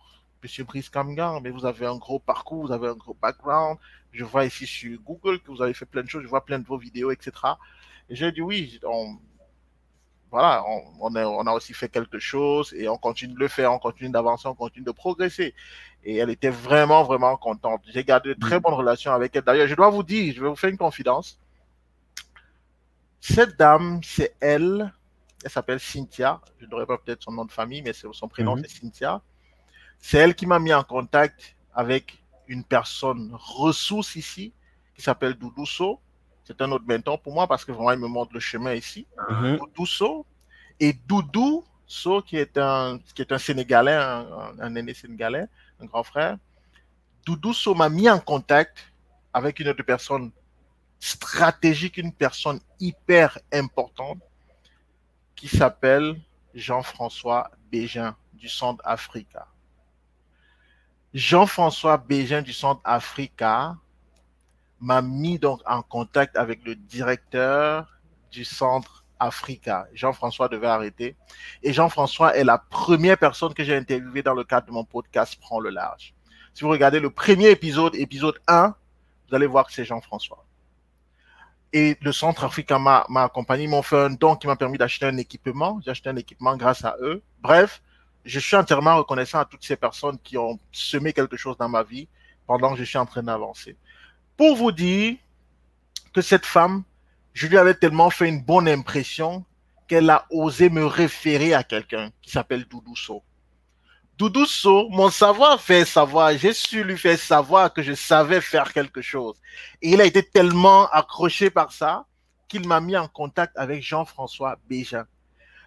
monsieur Brice Kamgan, mais vous avez un gros parcours, vous avez un gros background. Je vois ici sur Google que vous avez fait plein de choses, je vois plein de vos vidéos, etc. Et j'ai dit Oui, voilà, on, a, aussi fait quelque chose et on continue de le faire, on continue d'avancer, on continue de progresser. Et elle était vraiment, vraiment contente. J'ai gardé de très mm. bonnes relations avec elle. D'ailleurs, je dois vous dire, je vais vous faire une confidence. Cette dame, c'est elle. Elle s'appelle Cynthia. Je ne devrais pas peut-être son nom de famille, mais son prénom, mm-hmm. c'est Cynthia. C'est elle qui m'a mis en contact avec une personne ressource ici, qui s'appelle Doudousso c'est un autre mentor pour moi parce que vraiment, il me montre le chemin ici. Mm Doudou Et Doudou So, qui est un, qui est un Sénégalais, un, aîné sénégalais, un grand frère. Doudou So m'a mis en contact avec une autre personne stratégique, une personne hyper importante qui s'appelle Jean-François Bégin du Centre Africa. Jean-François Bégin du Centre Africa m'a mis donc en contact avec le directeur du centre Africa. Jean-François devait arrêter. Et Jean-François est la première personne que j'ai interviewée dans le cadre de mon podcast Prends le large. Si vous regardez le premier épisode, épisode 1, vous allez voir que c'est Jean-François. Et le centre Africa m'a accompagné. Ils m'ont fait un don qui m'a permis d'acheter un équipement. J'ai acheté un équipement grâce à eux. Bref, je suis entièrement reconnaissant à toutes ces personnes qui ont semé quelque chose dans ma vie pendant que je suis en train d'avancer pour vous dire que cette femme, je lui avais tellement fait une bonne impression qu'elle a osé me référer à quelqu'un qui s'appelle Doudousso. Doudousso, mon savoir fait savoir, j'ai su lui faire savoir que je savais faire quelque chose. Et il a été tellement accroché par ça qu'il m'a mis en contact avec Jean-François Bégin.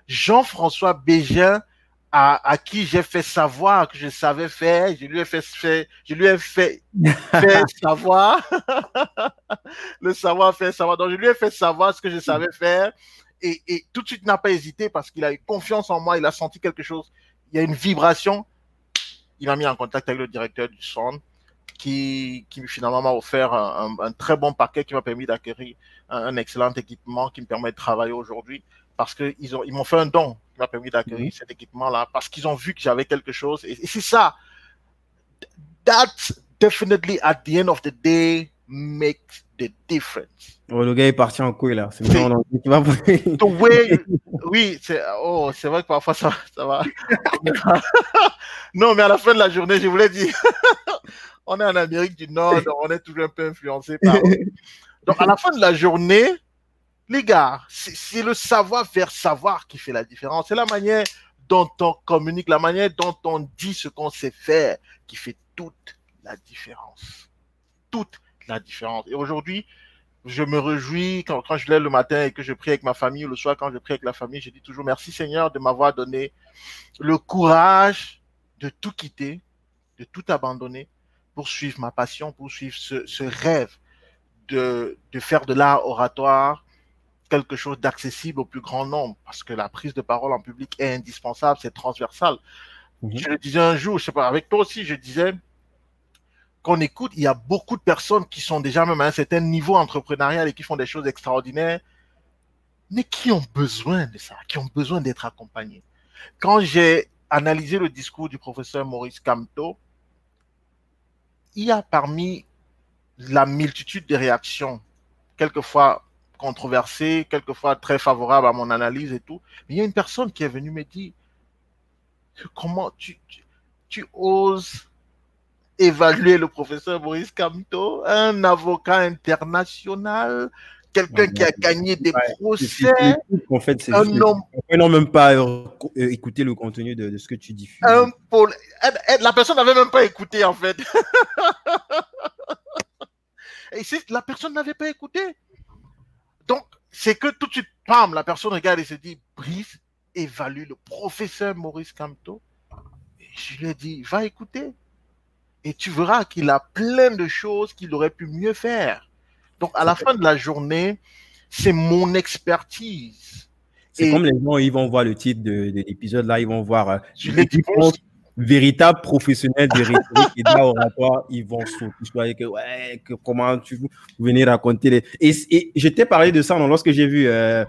Jean-François Bégin à, qui j'ai fait savoir que je savais faire, je lui ai fait, je lui ai fait, savoir, le savoir faire savoir. Donc, je lui ai fait savoir ce que je savais faire. Et, et tout de suite n'a pas hésité parce qu'il a eu confiance en moi, il a senti quelque chose, il y a une vibration. Il m'a mis en contact avec le directeur du centre qui, qui finalement m'a offert un, un, très bon paquet qui m'a permis d'acquérir un, un excellent équipement qui me permet de travailler aujourd'hui parce qu'ils ils m'ont fait un don m'a permis d'accueillir mhm. cet équipement-là, parce qu'ils ont vu que j'avais quelque chose. Et, c'est ça. That definitely at the end of the day makes the difference. Oh, le gars est parti en couille là. C'est oui, c'est oh, c'est vrai que parfois ça, ça va. non, mais à la fin de la journée, je voulais dire, on est en Amérique du Nord, donc on est toujours un peu influencé par. Donc à la fin de la journée, les gars, c'est le savoir-faire savoir qui fait la différence. C'est la manière dont on communique, la manière dont on dit ce qu'on sait faire qui fait toute la différence. Toute la différence. Et aujourd'hui, je me réjouis quand, je lève le matin et que je prie avec ma famille ou le soir quand je prie avec la famille, je dis toujours merci Seigneur de m'avoir donné le courage de tout quitter, de tout abandonner pour suivre ma passion, pour suivre ce, rêve de, de faire de l'art oratoire, quelque chose d'accessible au plus grand nombre, parce que la prise de parole en public est indispensable, c'est transversal. Mhm. Je le disais un jour, je sais pas, avec toi aussi, je disais qu'on écoute, il y a beaucoup de personnes qui sont déjà même à un certain niveau entrepreneurial et qui font des choses extraordinaires, mais qui ont besoin de ça, qui ont besoin d'être accompagnés. Quand j'ai analysé le discours du professeur Maurice Camteau, il y a parmi la multitude de réactions, quelquefois controversé, quelquefois très favorable à mon analyse et tout. Mais il y a une personne qui est venue me dire, comment tu, tu, oses évaluer le professeur Maurice Camto, un avocat international quelqu'un qui a gagné des procès. En fait, c'est un homme. Non, même pas euh, écouter le contenu de, ce que tu diffuses. La personne n'avait même pas écouté, en fait. et la personne n'avait pas écouté. Donc, c'est que tout de suite, pam, la personne regarde et se dit, Brice évalue le professeur Maurice Camteau. Et je lui ai dit, va écouter. Et tu verras qu'il a plein de choses qu'il aurait pu mieux faire. Donc, à la fin de la journée, c'est mon expertise. C'est comme les gens, ils vont voir le titre de, l'épisode, là, ils vont voir euh, véritable professionnel de rhétorique et d'oratoire, ils vont sauter. Que, ouais, que, comment tu vous venez raconter. Les... Et, et je t'ai parlé de ça non, lorsque j'ai vu. Euh,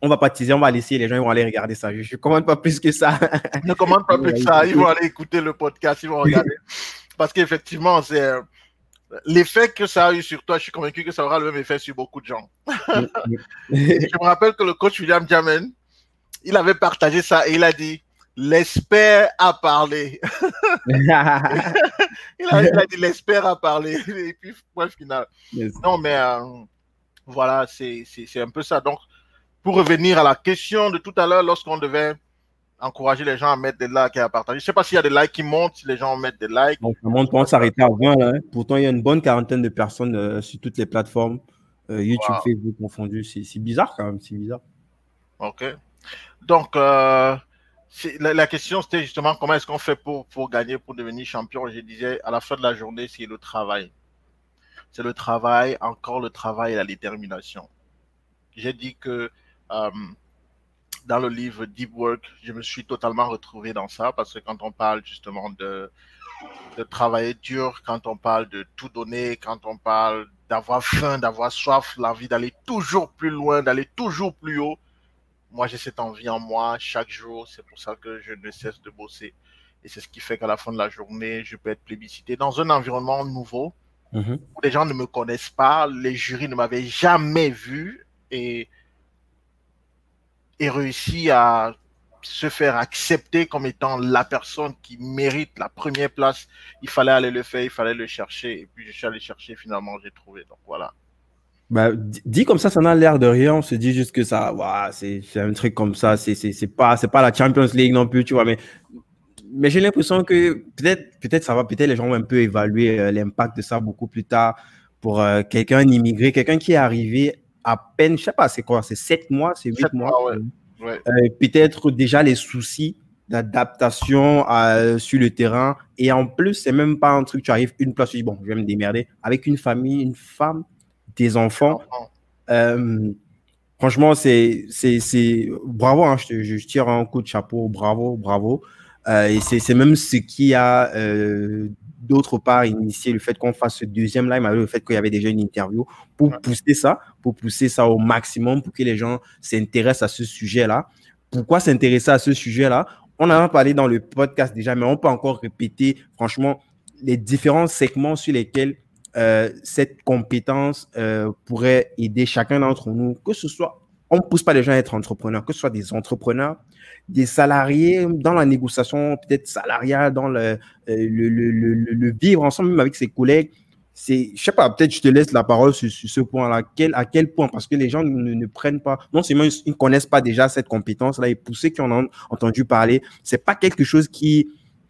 on va pas teaser, on va laisser, les gens ils vont aller regarder ça. Je ne commande pas plus que ça. ne commande pas plus que ça. Ils vont aller écouter le podcast, ils vont regarder. Parce qu'effectivement, c'est euh, l'effet que ça a eu sur toi, je suis convaincu que ça aura le même effet sur beaucoup de gens. je me rappelle que le coach William Jamen, il avait partagé ça et il a dit L'espère a parlé. il, a, dit l'espère a parlé. Et puis, point final. Non, mais euh, voilà, c'est un peu ça. Donc, pour revenir à la question de tout à l'heure, lorsqu'on devait encourager les gens à mettre des likes et à partager. Je ne sais pas s'il y a des likes qui montent, si les gens mettent des likes. Donc, ça monte pour s'arrêter à 20. Hein. Pourtant, il y a une bonne quarantaine de personnes euh, sur toutes les plateformes, euh, YouTube, Facebook confondu. C'est bizarre quand même, c'est bizarre. OK. Donc, euh, la, la, question, c'était justement comment est-ce qu'on fait pour, gagner, pour devenir champion? Je disais, à la fin de la journée, c'est le travail. C'est le travail, encore le travail et la détermination. J'ai dit que dans le livre Deep Work, je me suis totalement retrouvé dans ça parce que quand on parle justement de, travailler dur, quand on parle de tout donner, quand on parle d'avoir faim, d'avoir soif, l'envie d'aller toujours plus loin, d'aller toujours plus haut, moi j'ai cette envie en moi chaque jour. C'est pour ça que je ne cesse de bosser. Et c'est ce qui fait qu'à la fin de la journée, je peux être plébiscité dans un environnement nouveau mm-hmm. où les gens ne me connaissent pas, les jurys ne m'avaient jamais vu et et réussi à se faire accepter comme étant la personne qui mérite la première place, il fallait aller le faire, il fallait le chercher. Et puis je suis allé chercher, finalement, j'ai trouvé. Donc voilà. Bah, dit comme ça, ça n'a l'air de rien. On se dit juste que ça, c'est un truc comme ça. C'est pas, pas la Champions League non plus, tu vois. Mais, mais j'ai l'impression que peut-être peut ça va, peut-être les gens vont un peu évaluer euh, l'impact de ça beaucoup plus tard pour euh, quelqu'un immigré, quelqu'un qui est arrivé à peine, je sais pas, c'est quoi, c'est 7 mois, c'est 8 mois? Euh, peut-être déjà les soucis d'adaptation sur le terrain. Et en plus, c'est même pas un truc, tu arrives une place, tu dis, bon, je vais me démerder. Avec une famille, une femme, des enfants. Euh, franchement, c'est bravo, hein, je, je, tire un coup de chapeau, bravo, bravo. Euh, et c'est même ce qui a d'autre part initier le fait qu'on fasse ce deuxième live, malgré le fait qu'il y avait déjà une interview, pour pousser ça, pour pousser ça au maximum, pour que les gens s'intéressent à ce sujet-là. Pourquoi s'intéresser à ce sujet-là? On en a parlé dans le podcast déjà, mais on peut encore répéter, franchement, les différents segments sur lesquels euh, cette compétence euh, pourrait aider chacun d'entre nous, que ce soit, on ne pousse pas les gens à être entrepreneurs, que ce soit des entrepreneurs, des salariés dans la négociation peut-être salariale, dans le, euh, vivre ensemble même avec ses collègues. C'est, je sais pas, peut-être je te laisse la parole sur, ce point-là. À quel point? Parce que les gens ne, ne prennent pas, non seulement ils ne connaissent pas déjà cette compétence-là, et pour ceux qui en ont entendu parler, c'est pas quelque chose qui,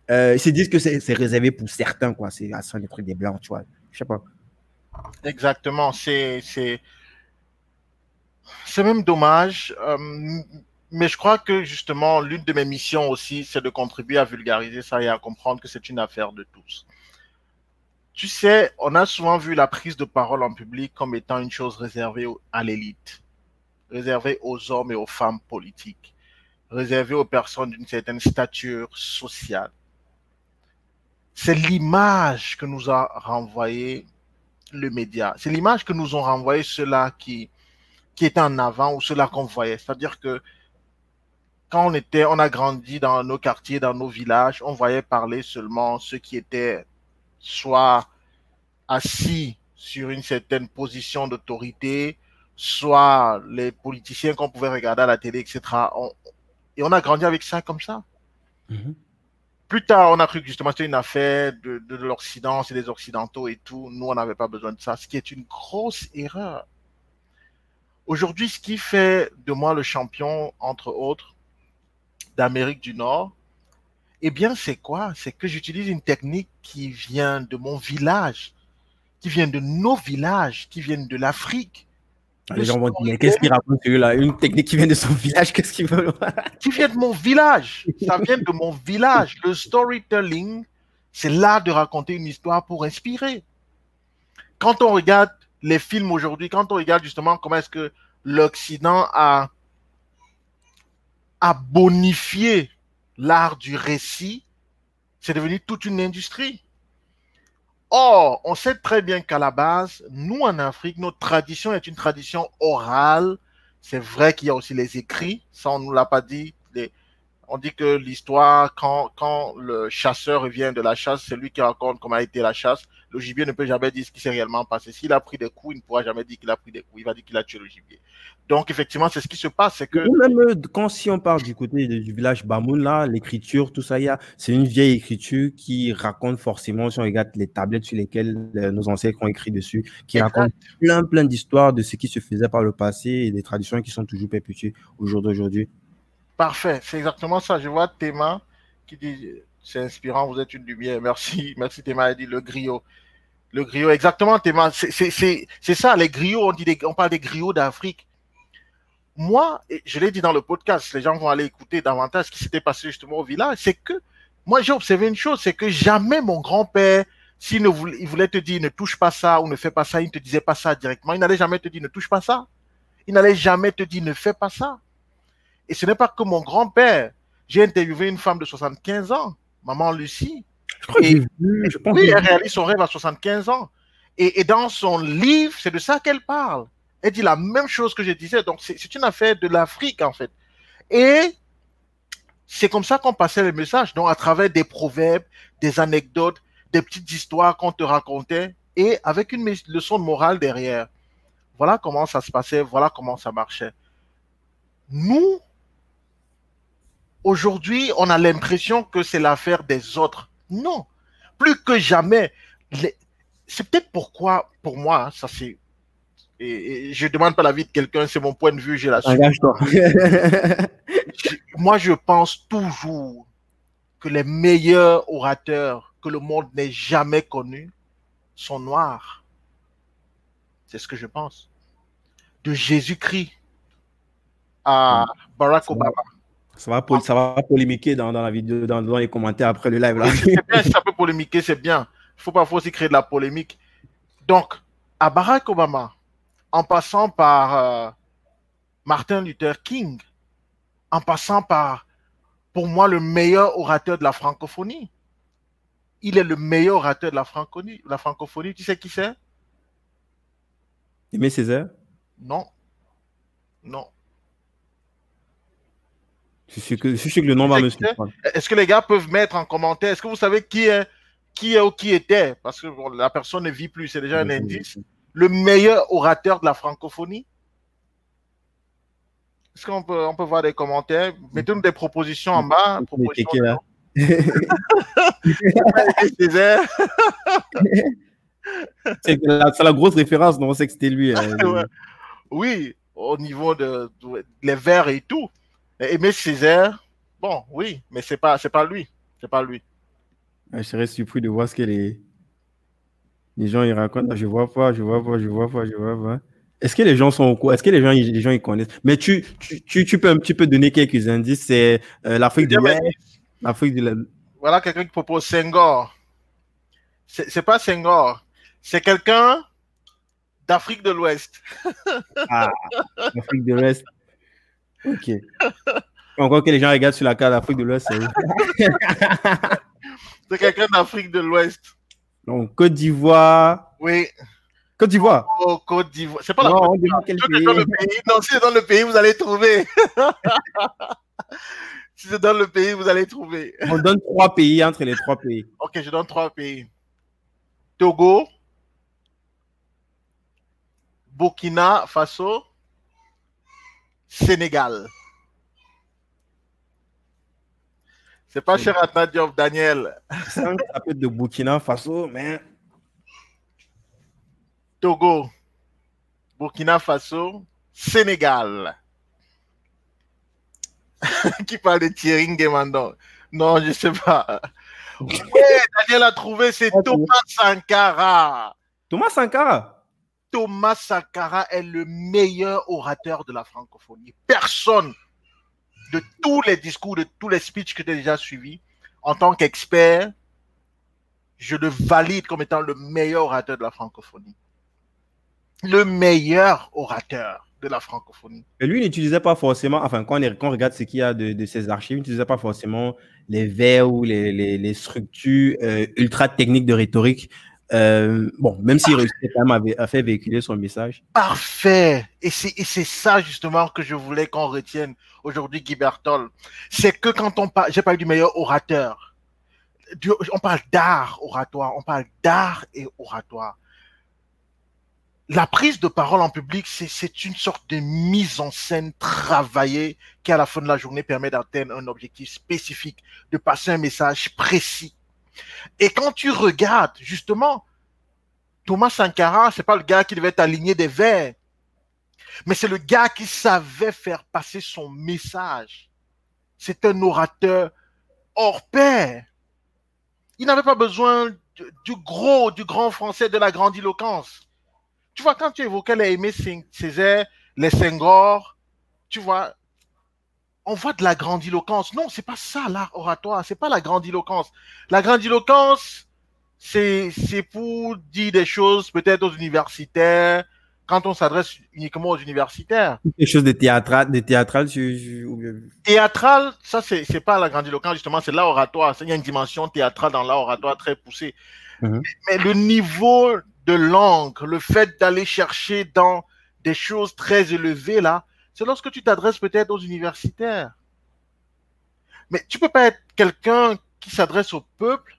ils se disent que c'est réservé pour certains, quoi. C'est à ça les trucs des blancs, tu vois. Je sais pas. Exactement. C'est, même dommage. Euh, mais je crois que justement, l'une de mes missions aussi, c'est de contribuer à vulgariser ça et à comprendre que c'est une affaire de tous. Tu sais, on a souvent vu la prise de parole en public comme étant une chose réservée à l'élite, réservée aux hommes et aux femmes politiques, réservée aux personnes d'une certaine stature sociale. C'est l'image que nous a renvoyé le média. C'est l'image que nous ont renvoyé ceux-là qui, qui étaient en avant ou ceux-là qu'on voyait. C'est-à-dire que quand on était, on a grandi dans nos quartiers, dans nos villages, on voyait parler seulement ceux qui étaient soit assis sur une certaine position d'autorité, soit les politiciens qu'on pouvait regarder à la télé, etc. et on a grandi avec ça comme ça. Mhm. Plus tard, on a cru que justement c'était une affaire de, de l'Occident, c'est des Occidentaux et tout. Nous, on n'avait pas besoin de ça, ce qui est une grosse erreur. Aujourd'hui, ce qui fait de moi le champion, entre autres, d'Amérique du Nord, eh bien, c'est quoi? C'est que j'utilise une technique qui vient de mon village, qui vient de nos villages, qui viennent de l'Afrique. Ah, les gens vont dire, qu'est-ce qu'il raconte là Une technique qui vient de son village, qu'est-ce qu'il veut Qui vient de mon village? Ça vient de mon village. Le storytelling, c'est l'art de raconter une histoire pour inspirer. Quand on regarde les films aujourd'hui, quand on regarde justement comment est-ce que l'Occident a, a bonifié l'art du récit, c'est devenu toute une industrie. Or, on sait très bien qu'à la base, nous en Afrique, notre tradition est une tradition orale. C'est vrai qu'il y a aussi les écrits, ça on ne nous l'a pas dit. on dit que l'histoire, quand, quand le chasseur revient de la chasse, c'est lui qui raconte comment a été la chasse le gibier ne peut jamais dire ce qui s'est réellement passé. S'il a pris des coups, il ne pourra jamais dire qu'il a pris des coups. Il va dire qu'il a tué le gibier. Donc, effectivement, c'est ce qui se passe. C'est que. même euh, quand si on parle du côté du village Bamoun, là, l'écriture, tout ça, c'est une vieille écriture qui raconte forcément, si on regarde les tablettes sur lesquelles euh, nos ancêtres ont écrit dessus, qui raconte plein, plein d'histoires de ce qui se faisait par le passé et des traditions qui sont toujours perpétuées au jour d'aujourd'hui. Parfait. C'est exactement ça. Je vois Théma qui dit c'est inspirant, vous êtes une lumière. Merci, merci Théma. Elle dit le griot. Le griot, exactement. C'est ça, les griots, on, parle des griots d'Afrique. Moi, je l'ai dit dans le podcast, les gens vont aller écouter davantage ce qui s'était passé justement au village. C'est que moi, j'ai observé une chose, c'est que jamais mon grand-père, s'il voulait, voulait te dire ne touche pas ça ou ne fais pas ça, il ne te disait pas ça directement. Il n'allait jamais te dire ne touche pas ça. Il n'allait jamais te dire ne fais pas ça. Et ce n'est pas que mon grand-père. J'ai interviewé une femme de 75 ans, maman Lucie, je crois que j'ai vu. Je pense oui, elle réalise son rêve à 75 ans. Et, et dans son livre, c'est de ça qu'elle parle. Elle dit la même chose que je disais. Donc, c'est une affaire de l'Afrique, en fait. Et c'est comme ça qu'on passait les messages. Donc, à travers des proverbes, des anecdotes, des petites histoires qu'on te racontait et avec une leçon de morale derrière. Voilà comment ça se passait, voilà comment ça marchait. Nous, aujourd'hui, on a l'impression que c'est l'affaire des autres. Non. Plus que jamais. C'est peut-être pourquoi, pour moi, ça c'est. Et, je ne demande pas l'avis de quelqu'un, c'est mon point de vue, j'ai la Engage-toi. moi, je pense toujours que les meilleurs orateurs que le monde n'ait jamais connus sont noirs. C'est ce que je pense. De Jésus-Christ à Barack Obama. Ça va, ça va polémiquer dans, dans, la vidéo, dans, dans, les commentaires après le live. Là. bien, ça peut polémiquer, c'est bien. Il ne faut pas aussi créer de la polémique. Donc, à Barack Obama, en passant par euh, Martin Luther King, en passant par, pour moi, le meilleur orateur de la francophonie. Il est le meilleur orateur de la francophonie. La francophonie. Tu sais qui c'est? Aimé Césaire? Non. Non. Je suis que, je que le nom va me Est-ce que les gars peuvent mettre en commentaire Est-ce que vous savez qui est, qui est ou qui était? Parce que la personne ne vit plus, c'est déjà un indice. Le meilleur orateur de la francophonie? Est-ce qu'on peut, on peut voir des commentaires? Mettez-nous des propositions en bas. Propositions c'est la, la, grosse référence, non On sait que c'était lui. Hein. oui, au niveau de, de les vers et tout. Aimé Césaire, bon, oui, mais c'est pas, c'est pas lui. C'est pas lui. Je serais surpris de voir ce que les, les gens ils racontent. Je vois pas, je vois pas, je vois pas, je vois pas. Est-ce que les gens sont au courant? Est-ce que les gens, les gens ils connaissent? Mais tu, tu, tu, peux un petit peu donner quelques indices. C'est euh, l'Afrique de l'Ouest. L'Afrique de Voilà quelqu'un qui propose Senghor. C'est pas Senghor. C'est quelqu'un d'Afrique de l'Ouest. ah, Afrique de l'Ouest. Ok. Encore que les gens regardent sur la carte d'Afrique de l'Ouest, c'est quelqu'un d'Afrique de l'Ouest. Donc, Côte d'Ivoire. Oui. Côte d'Ivoire. Oh, Côte d'Ivoire. C'est pas la Côte d'Ivoire. Dans le pays. Non, si c'est dans le pays, vous allez trouver. si c'est dans le pays, vous allez trouver. On donne trois pays entre les trois pays. Ok, je donne trois pays. Togo, Burkina Faso, Sénégal. C'est pas cher à Diop, Daniel. Ça peut de Burkina Faso, mais. Togo, Burkina Faso, Sénégal. qui parle de Thierry Nguemandon. Non, je sais pas. Ouais, Daniel a trouvé, c'est Thomas Sankara. Thomas Sankara? Thomas Sankara est le meilleur orateur de la francophonie. Personne de tous les discours, de tous les speeches que tu as déjà suivis, en tant qu'expert, je le valide comme étant le meilleur orateur de la francophonie. Le meilleur orateur de la francophonie. Et lui, il n'utilisait pas forcément, enfin, quand on, regarde ce qu'il y a de, ses archives, il n'utilisait pas forcément les vers ou les, structures euh, ultra techniques de rhétorique. Euh, bon, même s'il réussissait quand même à, faire véhiculer son message. Parfait. Et c'est ça justement que je voulais qu'on retienne aujourd'hui, Guy Bertol. C'est que quand on parle, j'ai parlé du meilleur orateur. on parle d'art oratoire, on parle d'art et oratoire la prise de parole en public, c'est une sorte de mise en scène travaillée qui, à la fin de la journée, permet d'atteindre un objectif spécifique, de passer un message précis. Et quand tu regardes, justement, Thomas Sankara, c'est pas le gars qui devait aligner des vers, mais c'est le gars qui savait faire passer son message. C'est un orateur hors pair. Il n'avait pas besoin du gros, du grand français, de la grandiloquence tu vois, quand tu évoquais les Aimé Césaire, les Senghor, tu vois, on voit de la grandiloquence. Non, c'est pas ça l'art oratoire, c'est pas la grandiloquence. La grandiloquence, c'est, c'est pour dire des choses peut-être aux universitaires, quand on s'adresse uniquement aux universitaires. Des choses de théâtral, de théâtral, Théâtral, ça c'est, c'est pas la grandiloquence justement, c'est l'art oratoire. Il y a une dimension théâtrale dans l'art oratoire très poussée. Mhm. mais, le niveau de langue, le fait d'aller chercher dans des choses très élevées là, c'est lorsque tu t'adresses peut-être aux universitaires. Mais tu peux pas être quelqu'un qui s'adresse au peuple,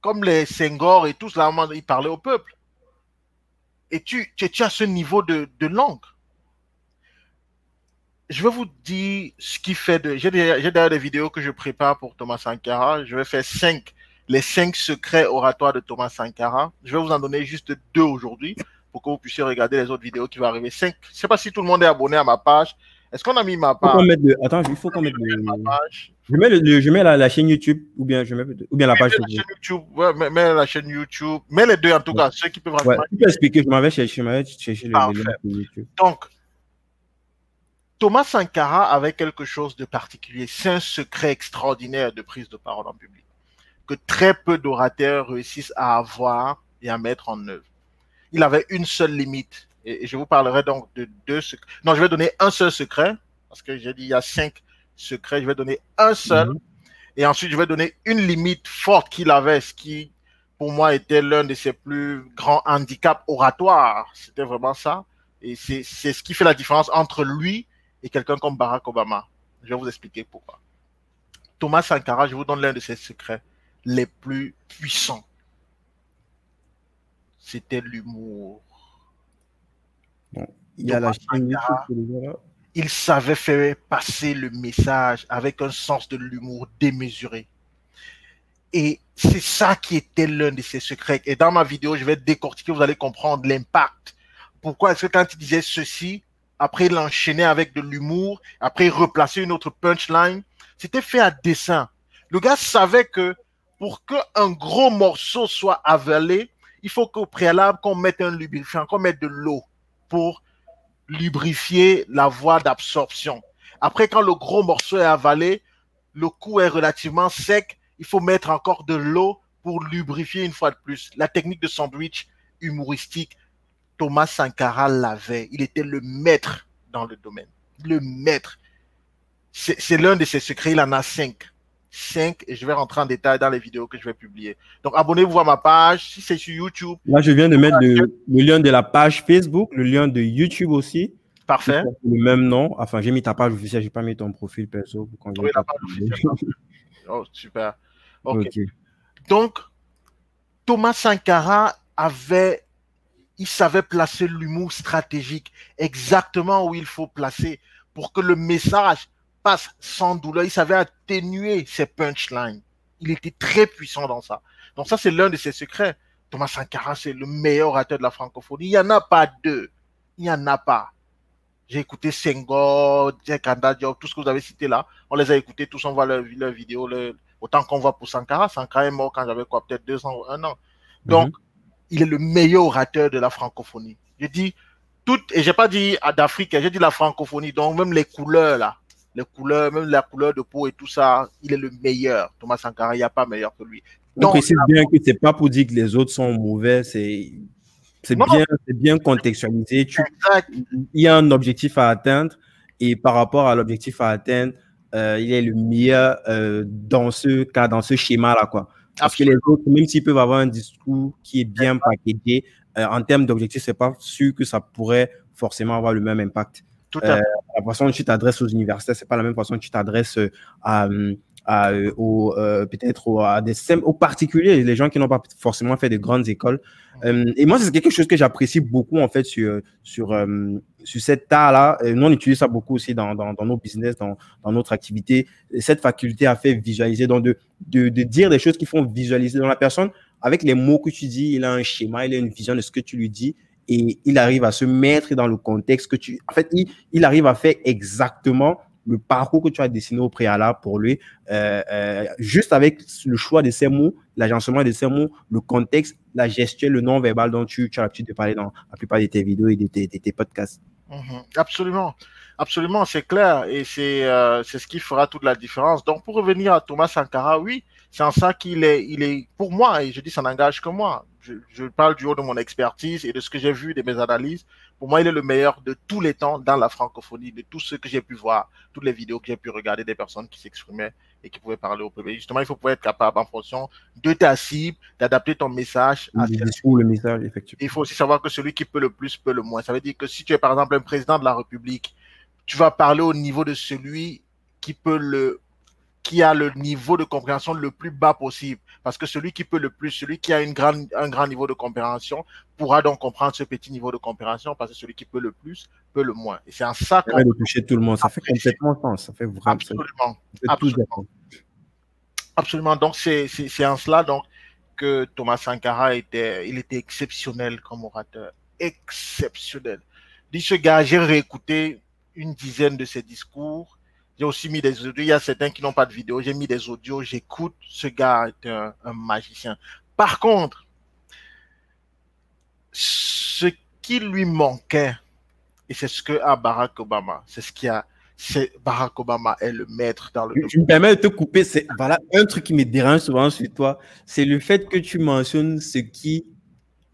comme les Senghor et tous, là, ils parlaient au peuple. Et tu, tu, as ce niveau de, de langue. Je vais vous dire ce qui fait de. J'ai d'ailleurs des vidéos que je prépare pour Thomas Sankara. Je vais faire cinq les cinq secrets oratoires de Thomas Sankara. Je vais vous en donner juste deux aujourd'hui pour que vous puissiez regarder les autres vidéos qui vont arriver. Cinq. Je ne sais pas si tout le monde est abonné à ma page. Est-ce qu'on a mis ma page? Attends, il faut qu'on mette le... Je mets, le, je mets la, chaîne YouTube ou bien, je mets, ou bien la page la chaîne YouTube. Ouais, mets, la chaîne YouTube. Mets les deux en tout cas, ceux qui peuvent ouais, Tu peux expliquer, je m'en vais chercher, chercher le, le YouTube. Donc, Thomas Sankara avait quelque chose de particulier. C'est un secret extraordinaire de prise de parole en public que très peu d'orateurs réussissent à avoir et à mettre en œuvre. Il avait une seule limite. Et, je vous parlerai donc de deux secrets. Non, je vais donner un seul secret, parce que j'ai dit il y a cinq secrets. Je vais donner un seul. Mhm. Et ensuite, je vais donner une limite forte qu'il avait, ce qui, pour moi, était l'un de ses plus grands handicaps oratoires. C'était vraiment ça. Et c'est ce qui fait la différence entre lui et quelqu'un comme Barack Obama. Je vais vous expliquer pourquoi. Thomas Sankara, je vous donne l'un de ses secrets les plus puissants. C'était l'humour. il y a la il savait faire passer le message avec un sens de l'humour démesuré. Et c'est ça qui était l'un de ses secrets. Et dans ma vidéo, je vais décortiquer, vous allez comprendre l'impact. Pourquoi est-ce que quand il disait ceci, après il enchaînait avec de l'humour, après il replaçait une autre punchline, c'était fait à dessein. Le gars savait que pour qu'un gros morceau soit avalé, il faut qu'au préalable, qu'on mette un lubrifiant, qu'on mette de l'eau pour lubrifier la voie d'absorption. Après, quand le gros morceau est avalé, le cou est relativement sec, il faut mettre encore de l'eau pour lubrifier une fois de plus. La technique de sandwich humoristique, Thomas Sankara l'avait. Il était le maître dans le domaine. Le maître. C'est l'un de ses secrets, il en a cinq. 5 et je vais rentrer en détail dans les vidéos que je vais publier. Donc, abonnez-vous à ma page. Si c'est sur YouTube. Là, je viens de mettre le, lien de la page Facebook, le lien de YouTube aussi. Parfait. Le même nom. Enfin, j'ai mis ta page officielle, j'ai pas mis ton profil perso. Quand oui, la page oh, super. ok. Donc, Thomas Sankara avait, il savait placer l'humour stratégique exactement où il faut placer pour que le message sans douleur. Il savait atténuer ses punchlines. Il était très puissant dans ça. Donc ça, c'est l'un de ses secrets. Thomas Sankara, c'est le meilleur orateur de la francophonie. Il n'y en a pas deux. Il n'y en a pas. J'ai écouté Senghor, Jack Diop, tout ce que vous avez cité là. On les a écoutés tous, on voit leurs leur vidéos. autant qu'on voit pour Sankara. Sankara est mort quand j'avais quoi, peut-être deux ans ou un an. Donc, mhm. il est le meilleur orateur de la francophonie. Je dis tout, et j'ai pas dit d'Afrique, j'ai dit la francophonie. Donc, même les couleurs là, les couleurs, même la couleur de peau et tout ça, il est le meilleur. Thomas Sankara, il n'y a pas meilleur que lui. Donc, précise bien que c'est pas pour dire que les autres sont mauvais, c'est c'est bien, bien contextualisé. Tu, il y a un objectif à atteindre et par rapport à l'objectif à atteindre, euh, il est le meilleur euh, dans ce cas, dans ce schéma-là. Quoi. Parce que les autres, même s'ils peuvent avoir un discours qui est bien packagé, euh, en termes d'objectif, c'est pas sûr que ça pourrait forcément avoir le même impact. Tout à la façon dont tu t'adresses aux universités, c'est pas la même façon que tu t'adresses à, euh, euh, peut-être à des aux particuliers, les gens qui n'ont pas forcément fait de grandes écoles. Euh, et moi, c'est quelque chose que j'apprécie beaucoup en fait sur sur sur cette art-là. Nous, on utilise ça beaucoup aussi dans, dans, nos business, dans, dans notre activité. Cette faculté à faire visualiser, donc de, de, de dire des choses qui font visualiser dans la personne. Avec les mots que tu dis, il a un schéma, il a une vision de ce que tu lui dis et il arrive à se mettre dans le contexte que tu. En fait, il, arrive à faire exactement le parcours que tu as dessiné au préalable pour lui, euh, euh, juste avec le choix de ces mots, l'agencement de ces mots, le contexte, la gestion, le non-verbal dont tu, as l'habitude de parler dans la plupart de tes vidéos et de tes, podcasts. Mhm. absolument. Absolument, c'est clair et c'est euh, c'est ce qui fera toute la différence. Donc, pour revenir à Thomas Sankara, oui, c'est en ça qu'il est, il est, pour moi, et je dis ça n'engage que moi, je, je, parle du haut de mon expertise et de ce que j'ai vu, de mes analyses. Pour moi, il est le meilleur de tous les temps dans la francophonie, de tout ce que j'ai pu voir, toutes les vidéos que j'ai pu regarder des personnes qui s'exprimaient et qui pouvaient parler au public. Justement, il faut pouvoir être capable, en fonction de ta cible, d'adapter ton message à le message, effectivement. Il faut aussi savoir que celui qui peut le plus peut le moins. Ça veut dire que si tu es, par exemple, un président de la République, tu vas parler au niveau de celui qui peut le qui a le niveau de compréhension le plus bas possible. Parce que celui qui peut le plus, celui qui a une grande, un grand niveau de compréhension, pourra donc comprendre ce petit niveau de compréhension, parce que celui qui peut le plus, peut le moins. Et c'est en ça qu'on... de toucher tout le monde, ça fait complètement sens, ça fait vraiment... Absolument. Absolument. Absolument. Donc, c'est, en cela, donc, que Thomas Sankara était, il était exceptionnel comme orateur. Exceptionnel. Dit ce gars, j'ai réécouté une dizaine de ses discours j'ai aussi mis des audios. Il y a certains qui n'ont pas de vidéo. J'ai mis des audios. J'écoute. Ce gars est un, magicien. Par contre, ce qui lui manquait, et c'est ce que a Barack Obama, c'est ce qui a, Barack Obama est le maître dans le. Tu me permets de te couper. C'est voilà un truc qui me dérange souvent sur toi, c'est le fait que tu mentionnes ce qui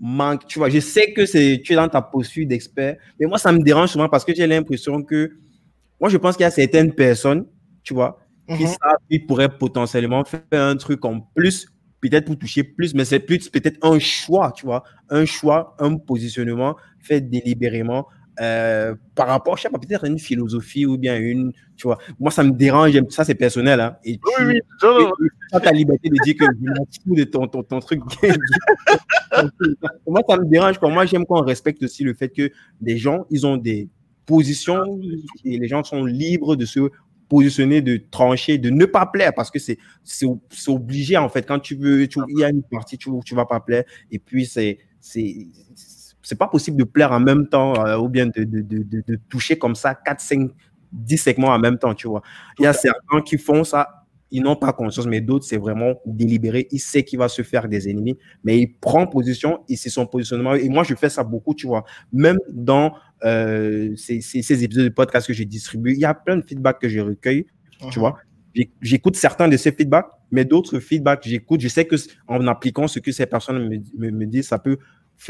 manque. Tu vois, je sais que c'est tu es dans ta posture d'expert, mais moi ça me dérange souvent parce que j'ai l'impression que moi, je pense qu'il y a certaines personnes, tu vois, qui mhm. savent qu'ils pourraient potentiellement faire un truc en plus, peut-être pour toucher plus, mais c'est plus peut-être un choix, tu vois, un choix, un positionnement fait délibérément euh, par rapport, je sais pas, peut-être une philosophie ou bien une, tu vois. Moi, ça me dérange, ça c'est personnel, hein. Et tu oui, oui, as ta liberté de dire que je m'en fous de ton, ton, ton truc. moi, ça me dérange, moi, j'aime qu'on respecte aussi le fait que les gens, ils ont des, position et les gens sont libres de se positionner, de trancher, de ne pas plaire parce que c'est obligé en fait quand tu veux tu, il y a une partie tu tu vas pas plaire et puis c'est c'est pas possible de plaire en même temps euh, ou bien de, de, de, de, toucher comme ça 4 5 10 segments en même temps tu vois il y a certains qui font ça ils n'ont pas conscience, mais d'autres, c'est vraiment délibéré. Il sait qu'il va se faire des ennemis, mais il prend position et c'est son positionnement. Et moi, je fais ça beaucoup, tu vois. Même dans euh, ces, ces, épisodes de podcast que j'ai distribués, il y a plein de feedbacks que je recueille, tu uh-huh. vois. J'écoute certains de ces feedbacks, mais d'autres feedbacks, j'écoute. Je sais que en appliquant ce que ces personnes me, me disent, ça peut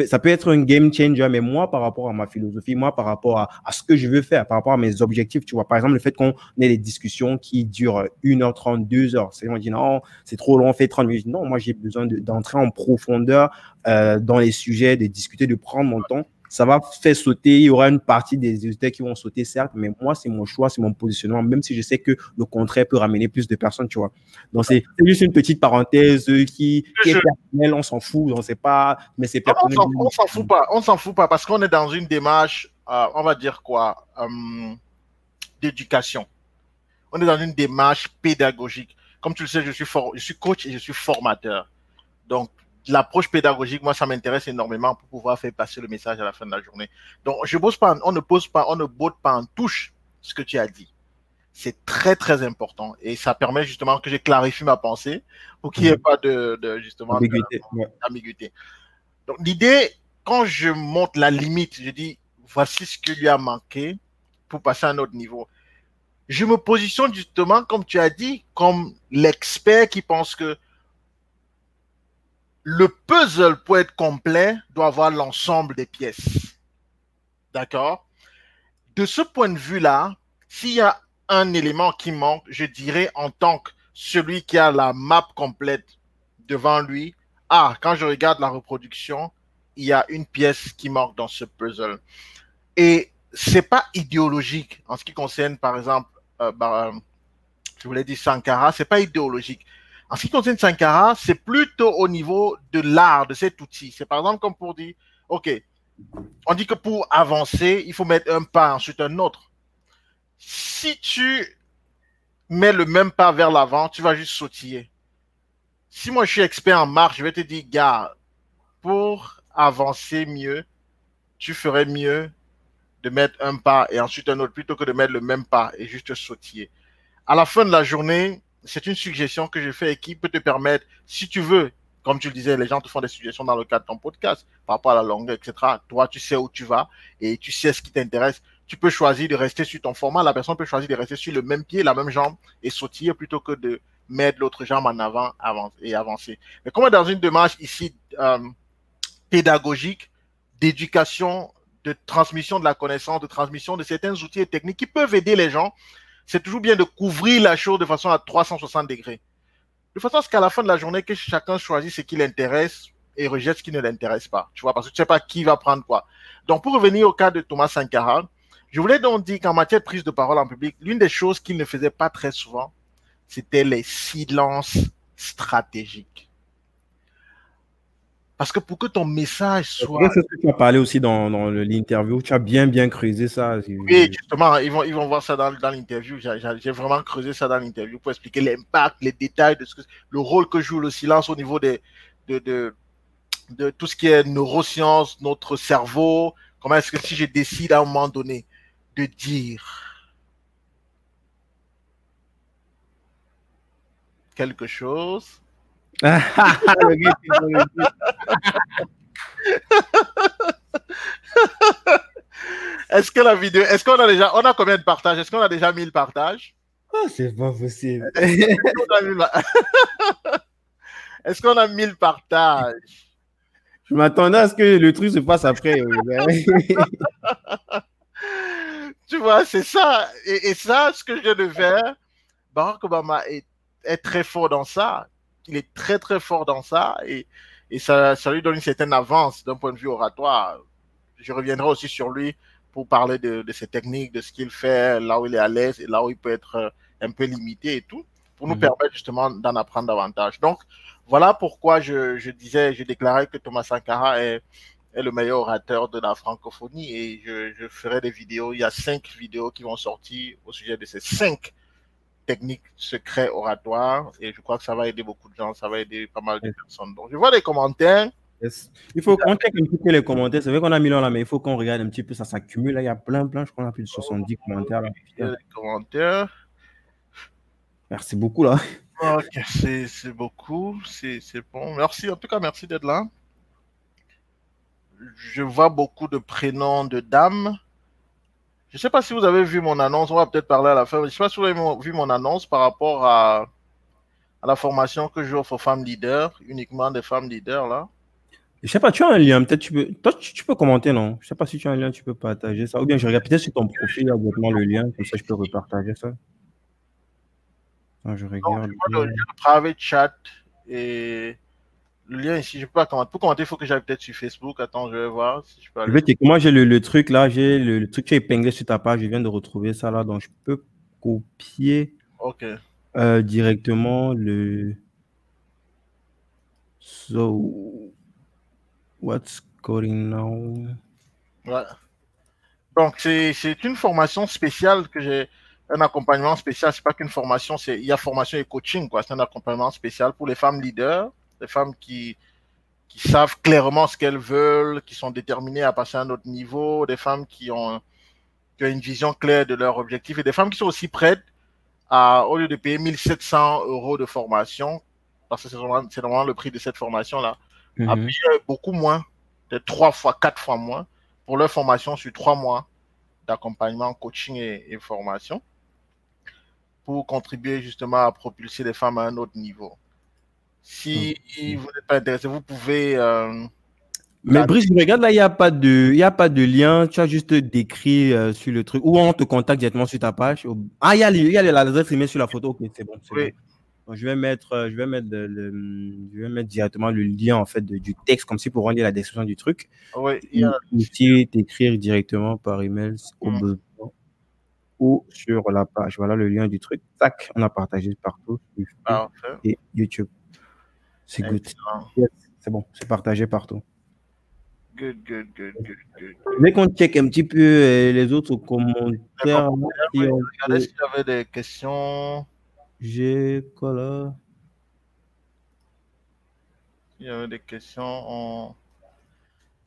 ça peut être un game changer, mais moi, par rapport à ma philosophie, moi, par rapport à, ce que je veux faire, par rapport à mes objectifs, tu vois, par exemple, le fait qu'on ait des discussions qui durent 1h30, 2h, c'est on dit non, c'est trop long, on fait 30 minutes. Non, moi, j'ai besoin d'entrer en profondeur euh, dans les sujets, de discuter, de prendre mon temps ça va faire sauter. Il y aura une partie des auditeurs qui vont sauter, certes, mais moi, c'est mon choix, c'est mon positionnement, même si je sais que le contraire peut ramener plus de personnes, tu vois. Donc, c'est juste une petite parenthèse qui, est personnelle, on s'en fout, on sait pas, mais c'est personnel. On s'en fout pas, on s'en fout pas, parce qu'on est dans une démarche, euh, on va dire quoi, euh, d'éducation. On est dans une démarche pédagogique. Comme tu le sais, je suis, je suis coach et je suis formateur. Donc, l'approche pédagogique, moi, ça m'intéresse énormément pour pouvoir faire passer le message à la fin de la journée. Donc, je pose pas, on ne pose pas, on ne botte pas en touche ce que tu as dit. C'est très, très important. Et ça permet justement que j'ai clarifié ma pensée pour qu'il n'y ait mhm. pas de, de justement, d'ambiguïté. Donc, l'idée, quand je monte la limite, je dis, voici ce qui lui a manqué pour passer à un autre niveau. Je me positionne justement, comme tu as dit, comme l'expert qui pense que le puzzle, pour être complet, doit avoir l'ensemble des pièces. D'accord? De ce point de vue-là, s'il y a un élément qui manque, je dirais en tant que celui qui a la map complète devant lui, ah, quand je regarde la reproduction, il y a une pièce qui manque dans ce puzzle. Et c'est pas idéologique en ce qui concerne, par exemple, euh, bah, euh je voulais dire Sankara, c'est pas idéologique. En ce qui concerne Sankara, c'est plutôt au niveau de l'art de cet outil. C'est par exemple comme pour dire, OK, on dit que pour avancer, il faut mettre un pas, ensuite un autre. Si tu mets le même pas vers l'avant, tu vas juste sautiller. Si moi je suis expert en marche, je vais te dire, gars, pour avancer mieux, tu ferais mieux de mettre un pas et ensuite un autre plutôt que de mettre le même pas et juste sautiller. À la fin de la journée, c'est une suggestion que je fais et qui peut te permettre, si tu veux, comme tu le disais, les gens te font des suggestions dans le cadre de ton podcast par rapport à la longueur, etc. Toi, tu sais où tu vas et tu sais ce qui t'intéresse. Tu peux choisir de rester sur ton format. La personne peut choisir de rester sur le même pied, la même jambe et sautiller plutôt que de mettre l'autre jambe en avant et avancer. Mais comme dans une démarche ici euh, pédagogique, d'éducation, de transmission de la connaissance, de transmission de certains outils et techniques qui peuvent aider les gens c'est toujours bien de couvrir la chose de façon à 360 degrés. De façon à ce qu'à la fin de la journée, que chacun choisisse ce qui l'intéresse et rejette ce qui ne l'intéresse pas. Tu vois, parce que tu sais pas qui va prendre quoi. Donc, pour revenir au cas de Thomas Sankara, je voulais donc dire qu'en matière de prise de parole en public, l'une des choses qu'il ne faisait pas très souvent, c'était les silences stratégiques. Parce que pour que ton message soit. C'est ce que tu as parlé aussi dans, dans l'interview. Tu as bien, bien creusé ça. Oui, justement, ils vont, ils vont voir ça dans, dans l'interview. J'ai vraiment creusé ça dans l'interview pour expliquer l'impact, les détails de ce que, le rôle que joue le silence au niveau des, de, de, de tout ce qui est neurosciences, notre cerveau. Comment est-ce que si je décide à un moment donné de dire quelque chose, est-ce que la vidéo, est-ce qu'on a déjà, on a combien de partages? Est-ce qu'on a déjà 1000 partages? Oh, C'est pas possible. Est-ce qu'on a 1000 partages? Je m'attendais à ce que le truc se passe après. tu vois, c'est ça. Et, ça, ce que je viens de faire, Barack Obama est, est très fort dans ça il est très très fort dans ça et, et ça, ça lui donne une certaine avance d'un point de vue oratoire. Je reviendrai aussi sur lui pour parler de, de ses techniques, de ce qu'il fait, là où il est à l'aise et là où il peut être euh, un peu limité et tout, pour nous mhm. permettre justement d'en apprendre davantage. Donc, voilà pourquoi je, je, disais, je déclarais que Thomas Sankara est, est le meilleur orateur de la francophonie et je, je ferai des vidéos. Il y a cinq vidéos qui vont sortir au sujet de ces cinq technique secret oratoire et je crois que ça va aider beaucoup de gens, ça va aider pas mal de personnes. Donc, je vois les commentaires. Il faut qu'on check un petit peu les commentaires. C'est vrai qu'on a mis là, mais il faut qu'on regarde un petit peu, ça s'accumule. Il y a plein, plein, je crois qu'on a plus de 70 commentaires. Là. Les commentaires. Merci beaucoup là. Ok, c'est beaucoup, c'est bon. Merci, en tout cas, merci d'être là. Je vois beaucoup de prénoms de dames. Je ne sais pas si vous avez vu mon annonce, on va peut-être parler à la fin, je ne sais pas si vous avez vu mon annonce par rapport à, à la formation que j'offre aux femmes leaders, uniquement des femmes leaders là. Je sais pas, tu as un lien, peut-être tu peux, toi tu, peux commenter, non? Je sais pas si tu as un lien, tu peux partager ça. Ou bien je regarde peut-être sur ton profil, il le lien, comme ça je peux repartager ça. je regarde. le, le private chat et le lien ici, je peux pas commenter. Pour commenter, il faut que j'aille peut-être sur Facebook. Attends, je vais voir si je peux aller. Moi, j'ai le, truc là, j'ai le, truc qui est épinglé sur ta page. Je viens de retrouver ça là, donc je peux copier. Euh, directement le. So, what's going now? Ouais. Donc, c'est une formation spéciale que j'ai un accompagnement spécial. C'est pas qu'une formation, c'est il y a formation et coaching quoi. C'est un accompagnement spécial pour les femmes leaders les femmes qui, qui savent clairement ce qu'elles veulent, qui sont déterminées à passer à un autre niveau, des femmes qui ont, qui ont une vision claire de leur objectif et des femmes qui sont aussi prêtes à, au lieu de payer 1700 euros de formation, parce que c'est normalement, le prix de cette formation-là, à mhm. payer beaucoup moins, de trois fois, quatre fois moins, pour leur formation sur trois mois d'accompagnement, coaching et, formation, pour contribuer justement à propulser les femmes à un autre niveau. Si vous n'êtes pas intéressé, vous pouvez... Euh, mais Brice, regarde là, il n'y a, pas de, y a pas de lien. Tu as juste décrit euh, sur le truc. Ou on te contacte directement sur ta page. Ah, il y a, y a l'adresse email sur la photo. Ok, c'est bon. Oui je vais mettre, euh, je vais mettre, le, je vais mettre directement le lien en fait du texte comme si pour rendre la description du truc. Oui. Aussi t'écrire directement par email mm. ou sur la page. Voilà le lien du truc. Tac, on a partagé partout. Et YouTube. C'est good. c'est bon, c'est partagé partout. Good, good, good, good, good. Mais qu'on check un petit peu euh, les autres commentaires. Regardez s'il y avait des questions. J'ai quoi là Il y a des questions.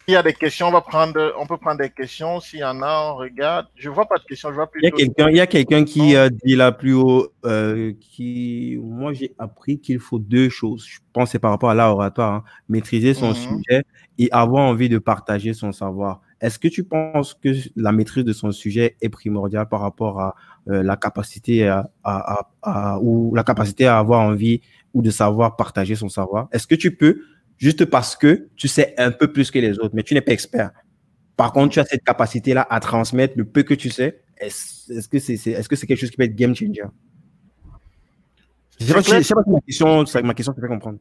Il y a des questions, on va prendre, on peut prendre des questions. S'il y en a, on regarde. Je vois pas de questions, je vois Il y a quelqu'un, il y a quelqu'un qui a dit là plus haut, euh, qui, moi j'ai appris qu'il faut deux choses. Je pense que c'est par rapport à l'oratoire, hein. maîtriser son mhm. sujet et avoir envie de partager son savoir. Est-ce que tu penses que la maîtrise de son sujet est primordiale par rapport à euh, la capacité à, ou la capacité à avoir envie ou de savoir partager son savoir? Est-ce que tu peux juste parce que tu sais un peu plus que les autres, mais tu n'es pas expert. Par contre, tu as cette capacité-là à transmettre le peu que tu sais. Est-ce que c'est est, -ce c'est quelque chose qui peut être game changer? Je ne sais, pas si ma question, ma question te fait comprendre.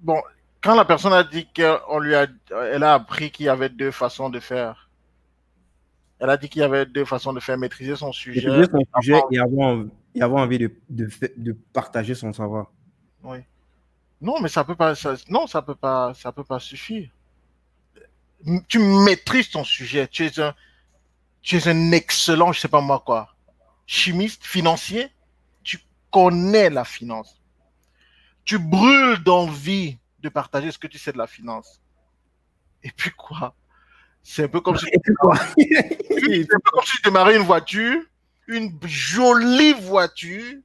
Bon, quand la personne a dit qu'on lui a, elle a appris qu'il y avait deux façons de faire. Elle a dit qu'il y avait deux façons de faire maîtriser son sujet. Maîtriser son sujet et avoir, et avoir envie de, de, de, partager son savoir. Oui. Non, mais ça peut pas, non, ça peut pas, ça peut pas suffire. Tu maîtrises ton sujet. Tu es un, tu es un excellent, je sais pas moi quoi, chimiste, financier. Tu connais la finance. Tu brûles d'envie de partager ce que tu sais de la finance. Et puis quoi? C'est un peu comme si tu démarrais une voiture, une jolie voiture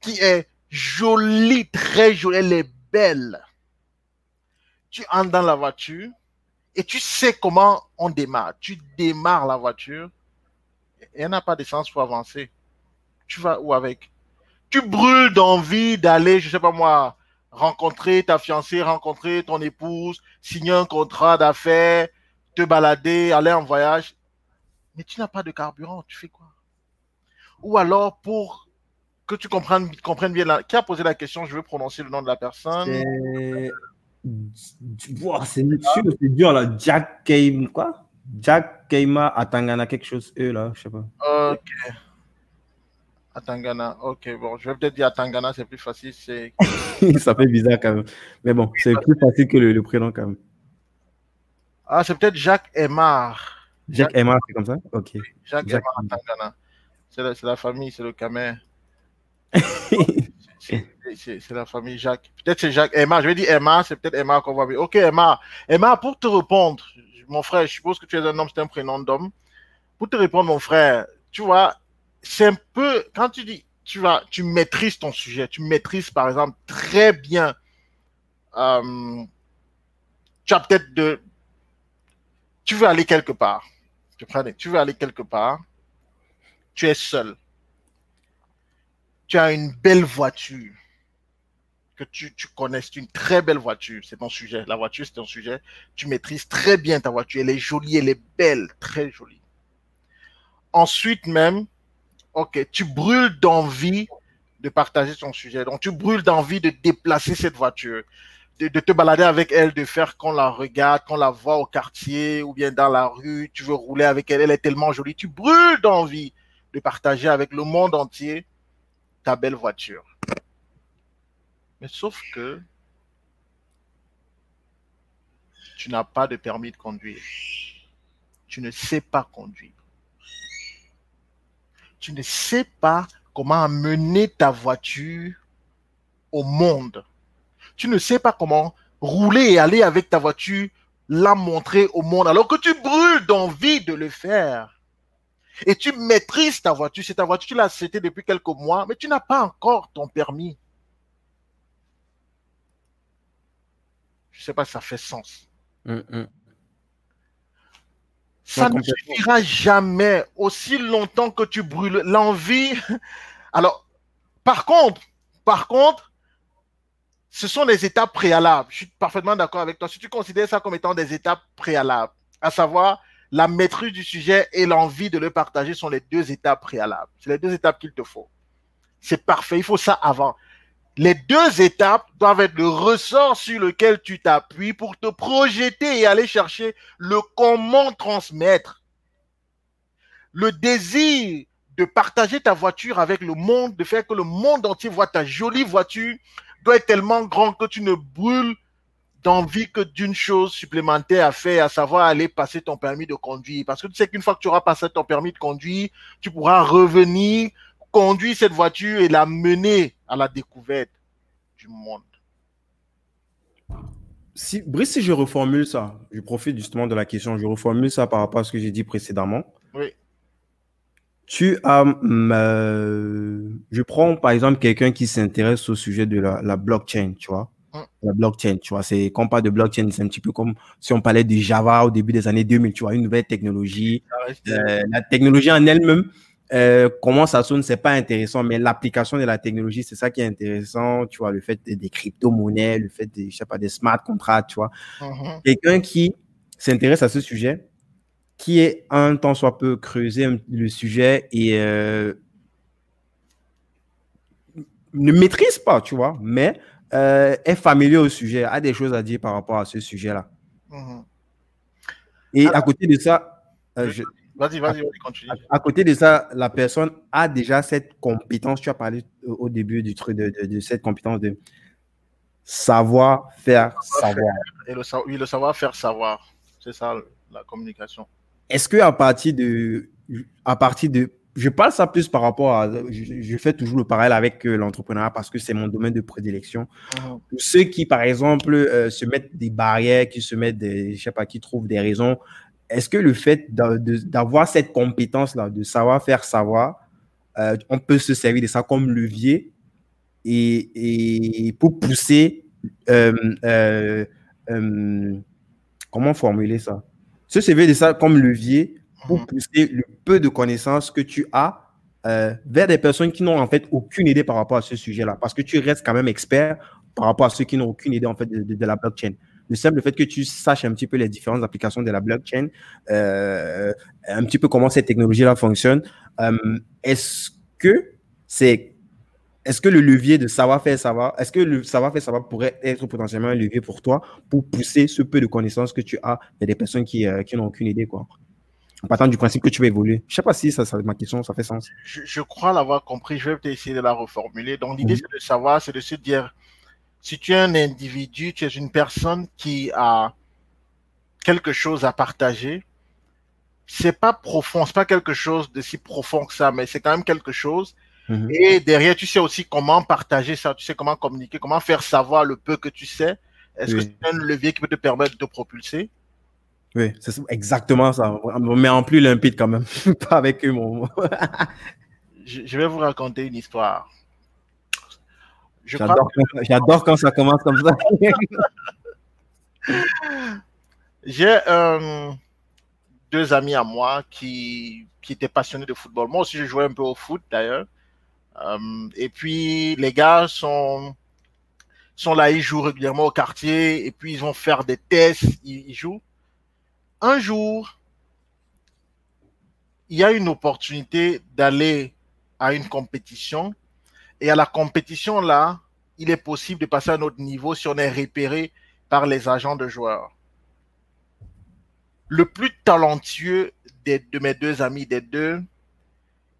qui est jolie, très jolie, elle est belle. Tu entres dans la voiture et tu sais comment on démarre. Tu démarres la voiture et elle n'a pas d'essence pour avancer. Tu vas où avec? Tu brûles d'envie d'aller, je sais pas moi, rencontrer ta fiancée, rencontrer ton épouse, signer un contrat d'affaires, te balader, aller en voyage. Mais tu n'as pas de carburant, tu fais quoi? Ou alors, pour que tu comprennes, comprennes bien, la... qui a posé la question, je veux prononcer le nom de la personne. C'est c'est dur là. Jack Keima, quoi? Jack Keima Atangana, quelque chose, eux là, je sais pas. Ok. Atangana, ok, bon, je vais peut-être dire Atangana, c'est plus facile. C'est... ça fait bizarre quand même. Mais bon, c'est plus facile que le, prénom quand même. Ah, c'est peut-être Jacques Aymar. Jacques, Aymar, c'est comme ça? Ok. Jacques, Jacques Atangana. C'est la, la, famille, c'est le Camer. C'est la famille Jacques. Peut-être c'est Jacques Emma. Je vais dire Emma, c'est peut-être Emma qu'on va. Ok, Emma. Emma, pour te répondre, mon frère, je suppose que tu es un homme, c'est un prénom d'homme. Pour te répondre, mon frère, tu vois, c'est un peu, quand tu dis, tu vas, tu maîtrises ton sujet, tu maîtrises par exemple très bien, euh, tu as peut-être de, tu veux aller quelque part, tu, tu veux aller quelque part, tu es seul, tu as une belle voiture que tu, connais, c'est une très belle voiture, c'est ton sujet, la voiture c'est ton sujet, tu maîtrises très bien ta voiture, elle est jolie, elle est belle, très jolie. Ensuite même, Ok, tu brûles d'envie de partager son sujet. Donc, tu brûles d'envie de déplacer cette voiture, de, te balader avec elle, de faire qu'on la regarde, qu'on la voit au quartier ou bien dans la rue. Tu veux rouler avec elle, elle est tellement jolie. Tu brûles d'envie de partager avec le monde entier ta belle voiture. Mais sauf que tu n'as pas de permis de conduire. Tu ne sais pas conduire tu ne sais pas comment amener ta voiture au monde. Tu ne sais pas comment rouler et aller avec ta voiture, la montrer au monde, alors que tu brûles d'envie de le faire. Et tu maîtrises ta voiture. C'est ta voiture, tu l'as achetée depuis quelques mois, mais tu n'as pas encore ton permis. Je ne sais pas si ça fait sens. Hum, hum. Ça ne suffira jamais aussi longtemps que tu brûles l'envie. Alors, par contre, par contre, ce sont des étapes préalables. Je suis parfaitement d'accord avec toi. Si tu considères ça comme étant des étapes préalables, à savoir la maîtrise du sujet et l'envie de le partager sont les deux étapes préalables. C'est les deux étapes qu'il te faut. C'est parfait. Il faut ça avant. Les deux étapes doivent être le ressort sur lequel tu t'appuies pour te projeter et aller chercher le comment transmettre. Le désir de partager ta voiture avec le monde, de faire que le monde entier voit ta jolie voiture, doit être tellement grand que tu ne brûles d'envie que d'une chose supplémentaire à faire, à savoir aller passer ton permis de conduire. Parce que tu sais qu'une fois que tu auras passé ton permis de conduire, tu pourras revenir, conduire cette voiture et la mener à la découverte du monde. Si, Brice, si je reformule ça, je profite justement de la question, je reformule ça par rapport à ce que j'ai dit précédemment. Oui. Tu as, je prends par exemple quelqu'un qui s'intéresse au sujet de la, blockchain, tu vois. Hum. La blockchain, tu vois, c'est quand on parle de blockchain, c'est un petit peu comme si on parlait de Java au début des années 2000, tu vois, une nouvelle technologie. Euh, la technologie en elle-même, euh, comment ça sonne, c'est pas intéressant, mais l'application de la technologie, c'est ça qui est intéressant, tu vois, le fait des, crypto-monnaies, le fait des, je sais pas, des smart contracts, tu vois. Hum, quelqu'un qui s'intéresse à ce sujet, qui est un temps soit peu creusé le sujet et euh, ne maîtrise pas, tu vois, mais euh, est familier au sujet, a des choses à dire par rapport à ce sujet-là. Et à côté de ça, euh, vas-y, vas-y, continue. À, côté de ça, la personne a déjà cette compétence, tu as parlé au début du truc de, cette compétence de savoir faire savoir. Et le, oui, le savoir faire savoir, c'est ça la communication. Est-ce que à partir de, à partir de, je parle ça plus par rapport à, je, fais toujours le parallèle avec euh, l'entrepreneuriat parce que c'est mon domaine de prédilection. Uh-huh. Ceux qui, par exemple, euh, se mettent des barrières, qui se mettent des, je sais pas, qui trouvent des raisons, est-ce que le fait d'avoir cette compétence-là, de savoir faire savoir, euh, on peut se servir de ça comme levier et, et pour pousser, comment formuler ça? Se servir de ça comme levier pour mhm. pousser le peu de connaissances que tu as euh, vers des personnes qui n'ont en fait aucune idée par rapport à ce sujet-là. Parce que tu restes quand même expert par rapport à ceux qui n'ont aucune idée en fait de, la blockchain. Le simple fait que tu saches un petit peu les différentes applications de la blockchain, euh, un petit peu comment cette technologie-là fonctionne, euh, est-ce que c'est est-ce que le levier de savoir-faire savoir, est-ce que le savoir-faire savoir pourrait être potentiellement un levier pour toi pour pousser ce peu de connaissances que tu as a des personnes qui, qui n'ont aucune idée, quoi? En partant du principe que tu vas évoluer. Je ne sais pas si ça, ça, ma question, ça fait sens. Je, crois l'avoir compris. Je vais peut-être essayer de la reformuler. Donc, l'idée, c'est de savoir, c'est de se dire, si tu es un individu, tu es une personne qui a quelque chose à partager, c'est pas profond, c'est pas quelque chose de si profond que ça, mais c'est quand même quelque chose Mhm. Et derrière, tu sais aussi comment partager ça, tu sais comment communiquer, comment faire savoir le peu que tu sais. Est-ce que c'est un levier qui peut te permettre de propulser? Oui, c'est exactement ça. Mais en plus limpide quand même. Pas avec eux, mon. je, vais vous raconter une histoire. J'adore quand, ça commence comme ça. J'ai euh, deux amis à moi qui, qui étaient passionnés de football. Moi aussi, je jouais un peu au foot d'ailleurs. Euh, et puis, les gars sont, sont là, ils jouent régulièrement au quartier, et puis ils vont faire des tests, ils, jouent. Un jour, il y a une opportunité d'aller à une compétition, et à la compétition là, il est possible de passer à un autre niveau si on est repéré par les agents de joueurs. Le plus talentueux de mes deux amis, des deux,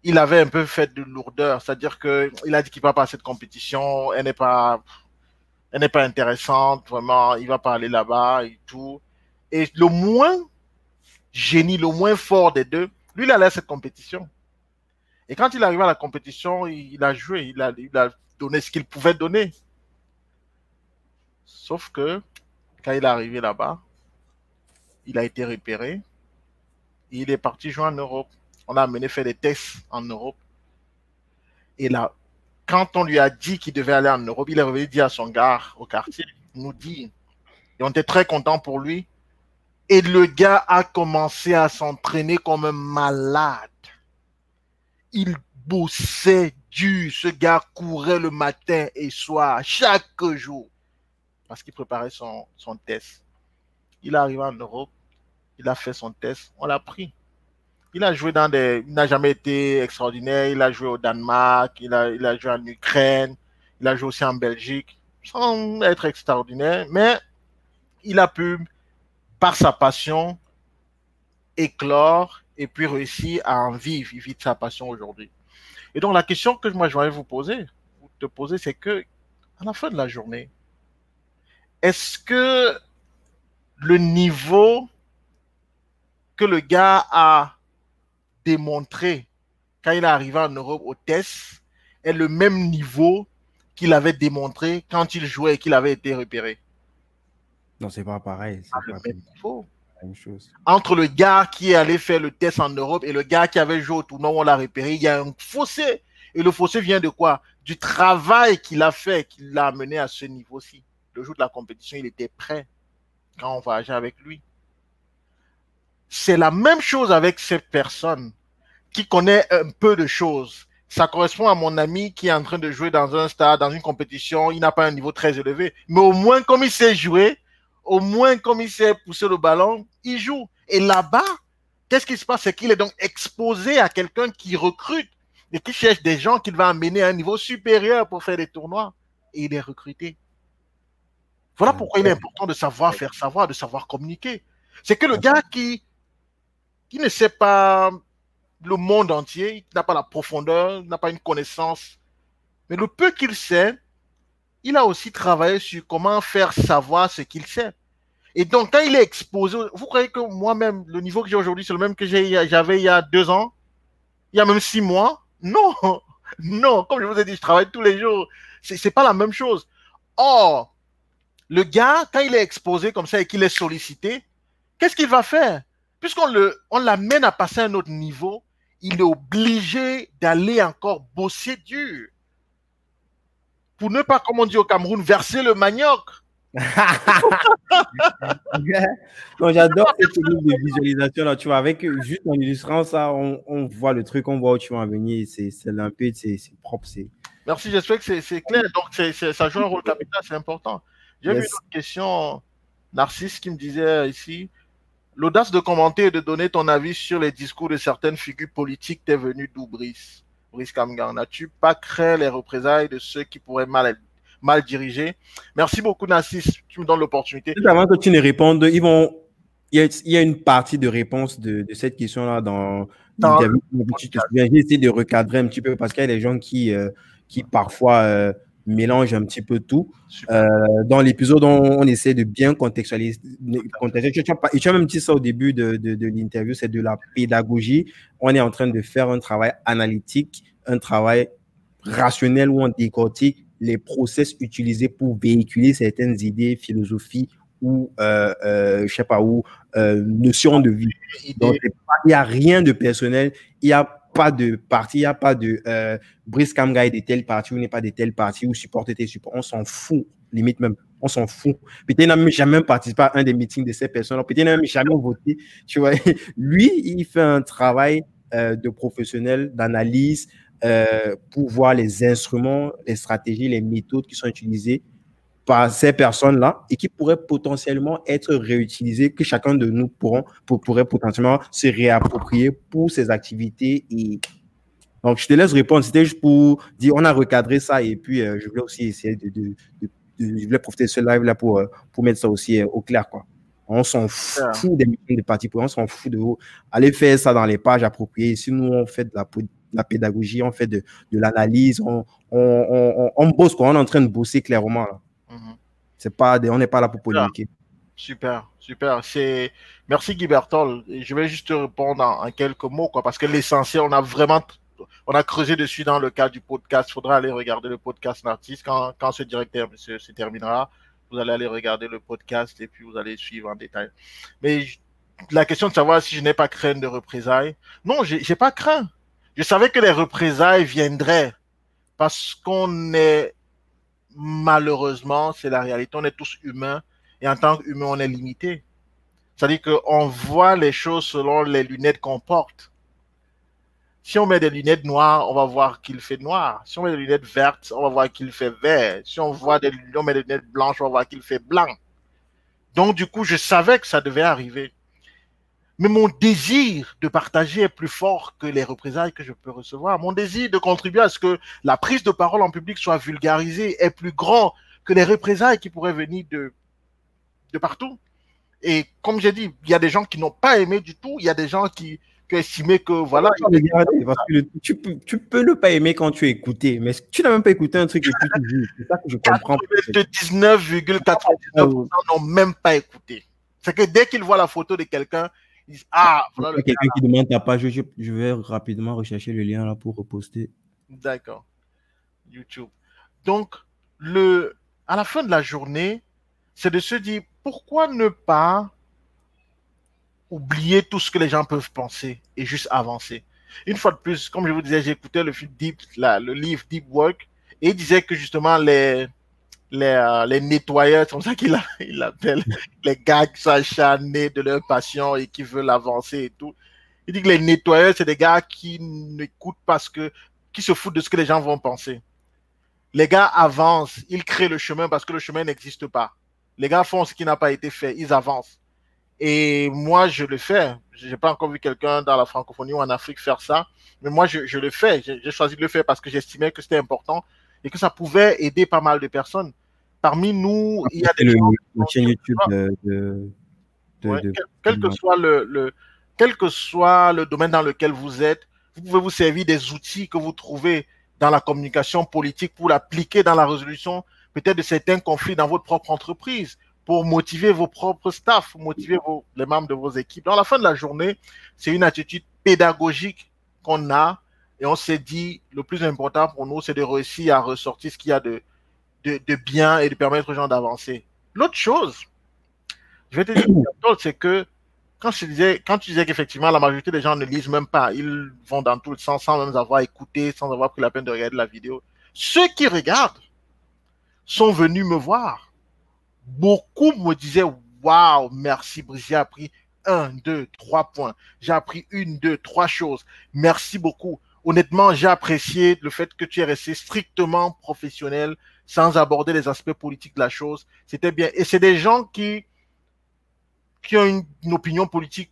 il avait un peu fait de lourdeur, c'est-à-dire que il a dit qu'il va pas à cette compétition, elle n'est pas, elle n'est pas intéressante, vraiment, il va pas aller là-bas et tout. Et le moins génie, le moins fort des deux, lui, il allait à cette compétition. Et quand il arrive à la compétition, il, a joué, il a, donné ce qu'il pouvait donner. Sauf que quand il est arrivé là-bas, il a été repéré. il est parti jouer en Europe. On a amené faire des tests en Europe. Et là, quand on lui a dit qu'il devait aller en Europe, il est revenu dire à son gars au quartier, nous dit, et on était très content pour lui. Et le gars a commencé à s'entraîner comme un malade. Il bossait dur. Ce gars courait le matin et soir, chaque jour, parce qu'il préparait son, test. Il est arrivé en Europe, il a fait son test, on l'a pris. Il a joué dans des. Il n'a jamais été extraordinaire. Il a joué au Danemark, il a joué en Ukraine, il a joué aussi en Belgique, sans être extraordinaire, mais il a pu, par sa passion, éclore et puis réussir à en vivre. Il sa passion aujourd'hui. Et donc, la question que moi, je voudrais vous poser, te poser, c'est que, à la fin de la journée, est-ce que le niveau que le gars a démontré quand il est arrivé en Europe au test est le même niveau qu'il avait démontré quand il jouait et qu'il avait été repéré? Non, c'est pas pareil. C'est pas le même. Chose. Entre le gars qui est allé faire le test en Europe et le gars qui avait joué au tournoi on l'a repéré, il y a un fossé. Et le fossé vient de quoi? Du travail qu'il a fait, qui l'a amené à ce niveau-ci. Le jour de la compétition, il était prêt quand on voyageait avec lui. C'est la même chose avec cette personne qui connaît un peu de choses. Ça correspond à mon ami qui est en train de jouer dans un stade, dans une compétition. Il n'a pas un niveau très élevé. Mais au moins, comme il sait jouer, au moins, comme il sait pousser le ballon, il joue. Et là-bas, qu'est-ce qui se passe? C'est qu'il est donc exposé à quelqu'un qui recrute et qui cherche des gens qu'il va amener à un niveau supérieur pour faire des tournois. Et il est recruté. Voilà pourquoi il est important de savoir faire savoir, de savoir communiquer. C'est que le gars qui, qui ne sait pas le monde entier, qui n'a pas la profondeur, n'a pas une connaissance, mais le peu qu'il sait, il a aussi travaillé sur comment faire savoir ce qu'il sait. Et donc, quand il est exposé, vous croyez que moi-même, le niveau que j'ai aujourd'hui, c'est le même que j'avais il y a deux ans, il y a même six mois? Non, non, comme je vous ai dit, je travaille tous les jours. C'est n'est pas la même chose. Or, le gars, quand il est exposé comme ça et qu'il est sollicité, qu'est-ce qu'il va faire? Puisqu'on on l'amène à passer à un autre niveau, il est obligé d'aller encore bosser dur pour ne pas, comme on dit au Cameroun, verser le manioc. non, j'adore cette technique de visualisation là, tu vois, avec juste en illustrant ça, on, voit le truc, on voit où tu vas venir, c'est limpide, c'est propre. Merci, j'espère que c'est clair. Donc, ça joue un rôle capital, c'est important. J'ai vu une autre question, Narcisse, qui me disait ici l'audace de commenter et de donner ton avis sur les discours de certaines figures politiques t'es venu d'où, Brice Brice Kamgan, n'as-tu pas créé les représailles de ceux qui pourraient mal, mal diriger Merci beaucoup, Nassis. Tu me donnes l'opportunité. Avant que tu ne répondes, ils vont... il, y a, une partie de réponse de, cette question-là dans, l'interview. J'ai essayé de recadrer un petit peu parce qu'il y a des gens qui, euh, qui parfois euh, mélangent un petit peu tout. Euh, dans l'épisode, on, essaie de bien contextualiser. contextualiser. Et tu as même dit ça au début de, de l'interview, c'est de la pédagogie. On est en train de faire un travail analytique, un travail rationnel où on décortique les process utilisés pour véhiculer certaines idées, philosophies ou, euh, euh, je sais pas où, notions de vie. Donc, il n'y a rien de personnel, il n'y a pas de parti, il n'y a pas de euh, Brice Kamga est de tel parti ou n'est pas de tel parti ou supporter tes supports. On s'en fout, limite même. On s'en fout. Peut-être n'a jamais participé à un des meetings de ces personnes. Peut-être n'a jamais voté. Tu vois, lui, il fait un travail euh, de professionnel, d'analyse, euh, pour voir les instruments, les stratégies, les méthodes qui sont utilisées par ces personnes-là et qui pourraient potentiellement être réutilisées, que chacun de nous pourront, pourrait potentiellement se réapproprier pour ses activités. Et... Donc, je te laisse répondre. C'était juste pour dire, on a recadré ça et puis euh, je voulais aussi essayer de, de, je voulais profiter de ce live-là pour, euh, pour mettre ça aussi au clair, quoi. On s'en fout des meetings de partis, on s'en fout de vous. Allez faire ça dans les pages appropriées. Si nous, on fait de la la pédagogie, on fait de, de l'analyse, on, on, on, bosse, quoi. on est en train de bosser clairement. Mhm. C'est pas, on n'est pas là pour polémiquer. Super, super. C'est merci Guy Bertol. Je vais juste te répondre en, quelques mots, quoi, parce que l'essentiel, on a vraiment, on a creusé dessus dans le cadre du podcast. Il faudra aller regarder le podcast Nartis quand, quand ce directeur se, se terminera. vous allez aller regarder le podcast et puis vous allez suivre en détail. Mais la question de savoir si je n'ai pas crainte de représailles, non, j'ai pas craint. Je savais que les représailles viendraient parce qu'on est malheureusement, c'est la réalité, on est tous humains et en tant qu'humain, on est limité. C'est-à-dire qu'on voit les choses selon les lunettes qu'on porte. Si on met des lunettes noires, on va voir qu'il fait noir. Si on met des lunettes vertes, on va voir qu'il fait vert. Si on, voit des, on met des lunettes blanches, on va voir qu'il fait blanc. Donc, du coup, je savais que ça devait arriver. Mais mon désir de partager est plus fort que les représailles que je peux recevoir. Mon désir de contribuer à ce que la prise de parole en public soit vulgarisée est plus grand que les représailles qui pourraient venir de, de partout. Et comme j'ai dit, il y a des gens qui n'ont pas aimé du tout. Il y a des gens qui, qui estimaient que voilà. tu, peux, tu peux ne pas aimer quand tu as écouté, mais tu n'as même pas écouté un truc puis tu C'est ça que je comprends. 99,99% n'ont même pas écouté. C'est que dès qu'ils voient la photo de quelqu'un, ah, voilà Quelqu'un qui demande ta page, je, je, vais rapidement rechercher le lien là pour reposter. D'accord. YouTube. Donc, le, à la fin de la journée, c'est de se dire pourquoi ne pas oublier tout ce que les gens peuvent penser et juste avancer? Une fois de plus, comme je vous disais, écouté le film Deep, le livre Deep Work, et il disait que justement les, les, euh, les nettoyeurs, c'est comme ça qu'il il appelle les gars acharnés de leur passion et qui veulent avancer et tout. Il dit que les nettoyeurs, c'est des gars qui n'écoutent pas ce que, qui se foutent de ce que les gens vont penser. Les gars avancent, ils créent le chemin parce que le chemin n'existe pas. Les gars font ce qui n'a pas été fait, ils avancent. Et moi, je le fais. Je n'ai pas encore vu quelqu'un dans la francophonie ou en Afrique faire ça, mais moi, je le fais. J'ai choisi de le faire parce que j'estimais que c'était important et que ça pouvait aider pas mal de personnes parmi nous, il y a des le, chaîne YouTube de, quel, que soit le, quel que soit le domaine dans lequel vous êtes, vous pouvez vous servir des outils que vous trouvez dans la communication politique pour l'appliquer dans la résolution peut-être de certains conflits dans votre propre entreprise, pour motiver vos propres staffs, motiver les membres de vos équipes. Dans la fin de la journée, c'est une attitude pédagogique qu'on a et on s'est dit, le plus important pour nous, c'est de réussir à ressortir ce qu'il y a de, de, bien et de permettre aux gens d'avancer. L'autre chose, je vais te dire, c'est que quand, disais, tu disais qu'effectivement la majorité des gens ne lisent même pas, ils vont dans tout le sens sans même avoir écouté, sans avoir pris la peine de regarder la vidéo. Ceux qui regardent sont venus me voir. Beaucoup me disaient Waouh, merci j'ai appris un, deux, trois points. J'ai appris une, deux, trois choses. Merci beaucoup. Honnêtement, j'ai apprécié le fait que tu es resté strictement professionnel sans aborder les aspects politiques de la chose. C'était bien. Et c'est des gens qui, ont une, opinion politique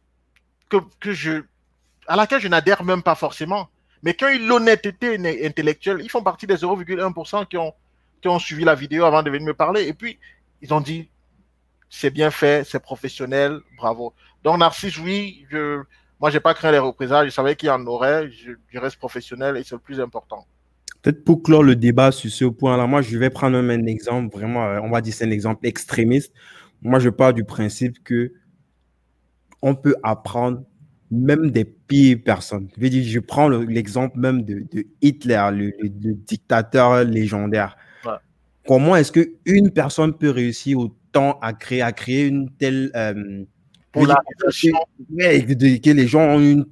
à laquelle je n'adhère même pas forcément. Mais qui ont eu l'honnêteté intellectuelle, ils font partie des 0,1% qui ont, suivi la vidéo avant de venir me parler. Et puis, ils ont dit, c'est bien fait, c'est professionnel, bravo. Donc, Narcisse, oui, je, moi, j'ai pas craint les représailles, je savais qu'il y en aurait, je reste professionnel et c'est le plus important. Peut-être pour clore le débat sur ce point-là, moi, je vais prendre un exemple vraiment, euh, on va dire c'est un exemple extrémiste. Moi, je pars du principe que on peut apprendre même des pires personnes. Je, veux dire, je prends l'exemple même de, Hitler, le, dictateur légendaire. Comment est-ce qu'une personne peut réussir autant à créer, à créer une telle... Euh, que les gens ont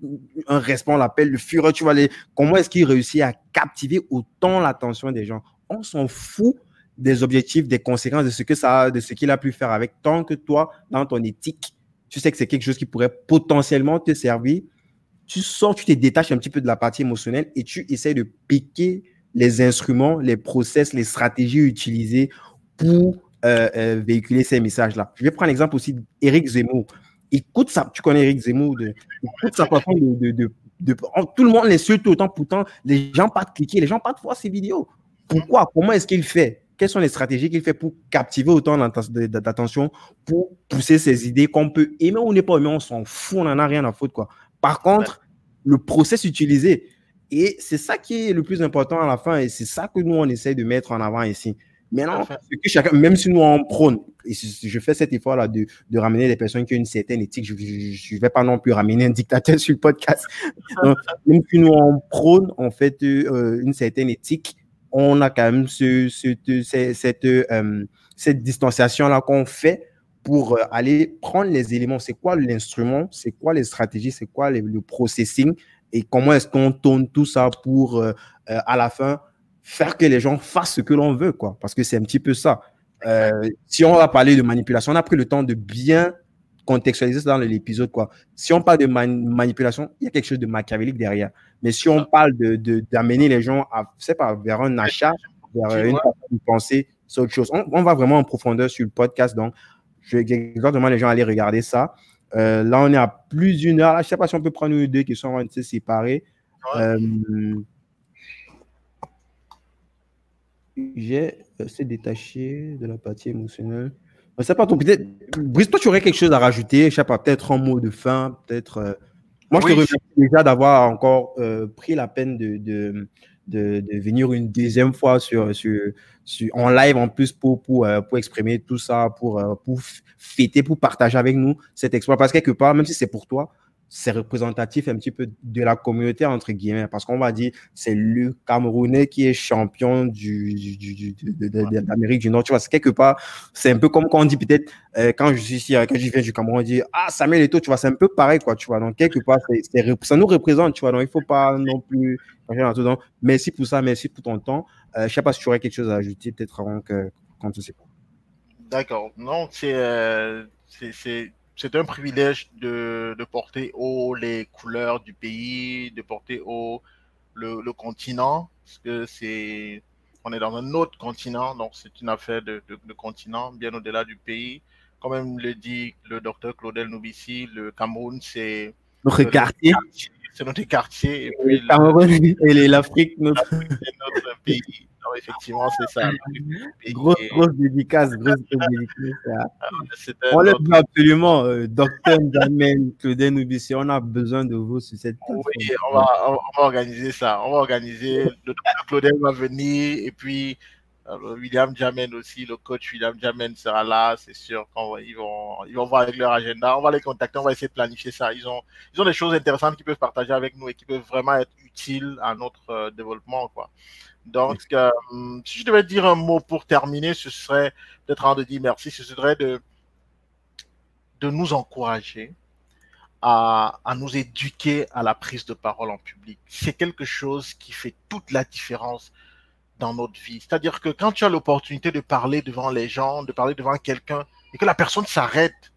un respect, on l'appelle le fureur. Tu vois, les, comment est-ce qu'il réussit à captiver autant l'attention des gens? On s'en fout des objectifs, des conséquences, de ce que ça, de ce qu'il a pu faire avec. Tant que toi, dans ton éthique, tu sais que c'est quelque chose qui pourrait potentiellement te servir. Tu sors, tu te détaches un petit peu de la partie émotionnelle et tu essaies de piquer les instruments, les process, les stratégies utilisées pour euh, euh, véhiculer ces messages-là. Je vais prendre l'exemple aussi d'Éric Zemmour écoute ça, tu connais Eric Zemmour, de, écoute sa façon de, de, de, tout le monde l'insulte autant, pourtant les gens pas de cliquer, les gens pas de voir ses vidéos. Pourquoi? Comment est-ce qu'il fait? Quelles sont les stratégies qu'il fait pour captiver autant d'attention, pour pousser ses idées qu'on peut aimer ou ne pas aimer, on s'en fout, on n'en a rien à foutre quoi. Par contre, le process utilisé, et c'est ça qui est le plus important à la fin, et c'est ça que nous on essaye de mettre en avant ici. Maintenant, que chacun, même si nous on prône, et je fais cet effort-là de, de, ramener des personnes qui ont une certaine éthique, je ne vais pas non plus ramener un dictateur sur le podcast. même si nous on prône en fait euh, une certaine éthique, on a quand même ce, ce, cette, euh, cette distanciation-là qu'on fait pour aller prendre les éléments. C'est quoi l'instrument? C'est quoi les stratégies? C'est quoi le processing? Et comment est-ce qu'on tourne tout ça pour, à la fin, faire que les gens fassent ce que l'on veut, quoi Parce que c'est un petit peu ça. si on va parler de manipulation, on a pris le temps de bien contextualiser ça dans l'épisode. quoi. Si on parle de manipulation, il y a quelque chose de machiavélique derrière. Mais si on parle d'amener de, les gens à, pas, vers un achat, vers une façon de penser, c'est autre chose. On, va vraiment en profondeur sur le podcast. Donc, je vais exactement les gens aller regarder ça. Euh, là, on est à plus d'une heure. je ne sais pas si on peut prendre une ou deux qui sont séparées. Euh, j'ai euh, se détaché de la partie émotionnelle. Je sais pas, peut-être, Brice, toi, tu aurais quelque chose à rajouter, je sais pas, peut-être en mot de fin, peut-être. Euh, moi, je te remercie déjà d'avoir encore euh, pris la peine de, de, de, venir une deuxième fois sur, sur, sur, en live en plus pour, pour, euh, pour exprimer tout ça, pour, pour fêter, pour partager avec nous cet exploit. Parce que quelque part, même si c'est pour toi, c'est représentatif un petit peu de la communauté, entre guillemets, parce qu'on va dire c'est le Camerounais qui est champion du, du, de, l'Amérique du Nord. Tu vois, c'est quelque part, c'est un peu comme quand on dit peut-être, euh, quand je suis ici, quand je viens du Cameroun, on dit Ah, Samuel Eto'o, tu vois, c'est un peu pareil, quoi, tu vois. Donc, quelque part, ça nous représente, tu vois. Donc, il ne faut pas non plus. Donc, merci pour ça, merci pour ton temps. Euh, je ne sais pas si tu aurais quelque chose à ajouter, peut-être avant que, quand tu sais pas. D'accord. Non, c'est. Euh, c'est c'est un privilège de, de, porter haut les couleurs du pays, de porter haut le, le continent, parce que c'est, on est dans un autre continent, donc c'est une affaire de, de, continent, bien au-delà du pays. Comme même le dit le docteur Claudel Noubissi, le Cameroun, c'est notre quartier. C'est notre quartier. Et puis le Cameroun et l'Afrique, notre... notre pays effectivement, c'est ça. grosse, grosse dédicace, grosse dédicace. Ah, on l'aime absolument, euh, docteur Damien, Claudel Noubissi, on a besoin de vous sur cette Oui, on va, on va, organiser ça. On va organiser. Le docteur Claudel va venir et puis euh, William Jamen aussi, le coach William Jamen sera là, c'est sûr qu'ils vont, ils vont voir avec leur agenda. On va les contacter, on va essayer de planifier ça. Ils ont, ils ont des choses intéressantes qu'ils peuvent partager avec nous et qui peuvent vraiment être utiles à notre euh, développement. Quoi. Donc, euh, si je devais dire un mot pour terminer, ce serait peut-être en de dire merci, ce serait de, de nous encourager à, à nous éduquer à la prise de parole en public. C'est quelque chose qui fait toute la différence dans notre vie. C'est-à-dire que quand tu as l'opportunité de parler devant les gens, de parler devant quelqu'un, et que la personne s'arrête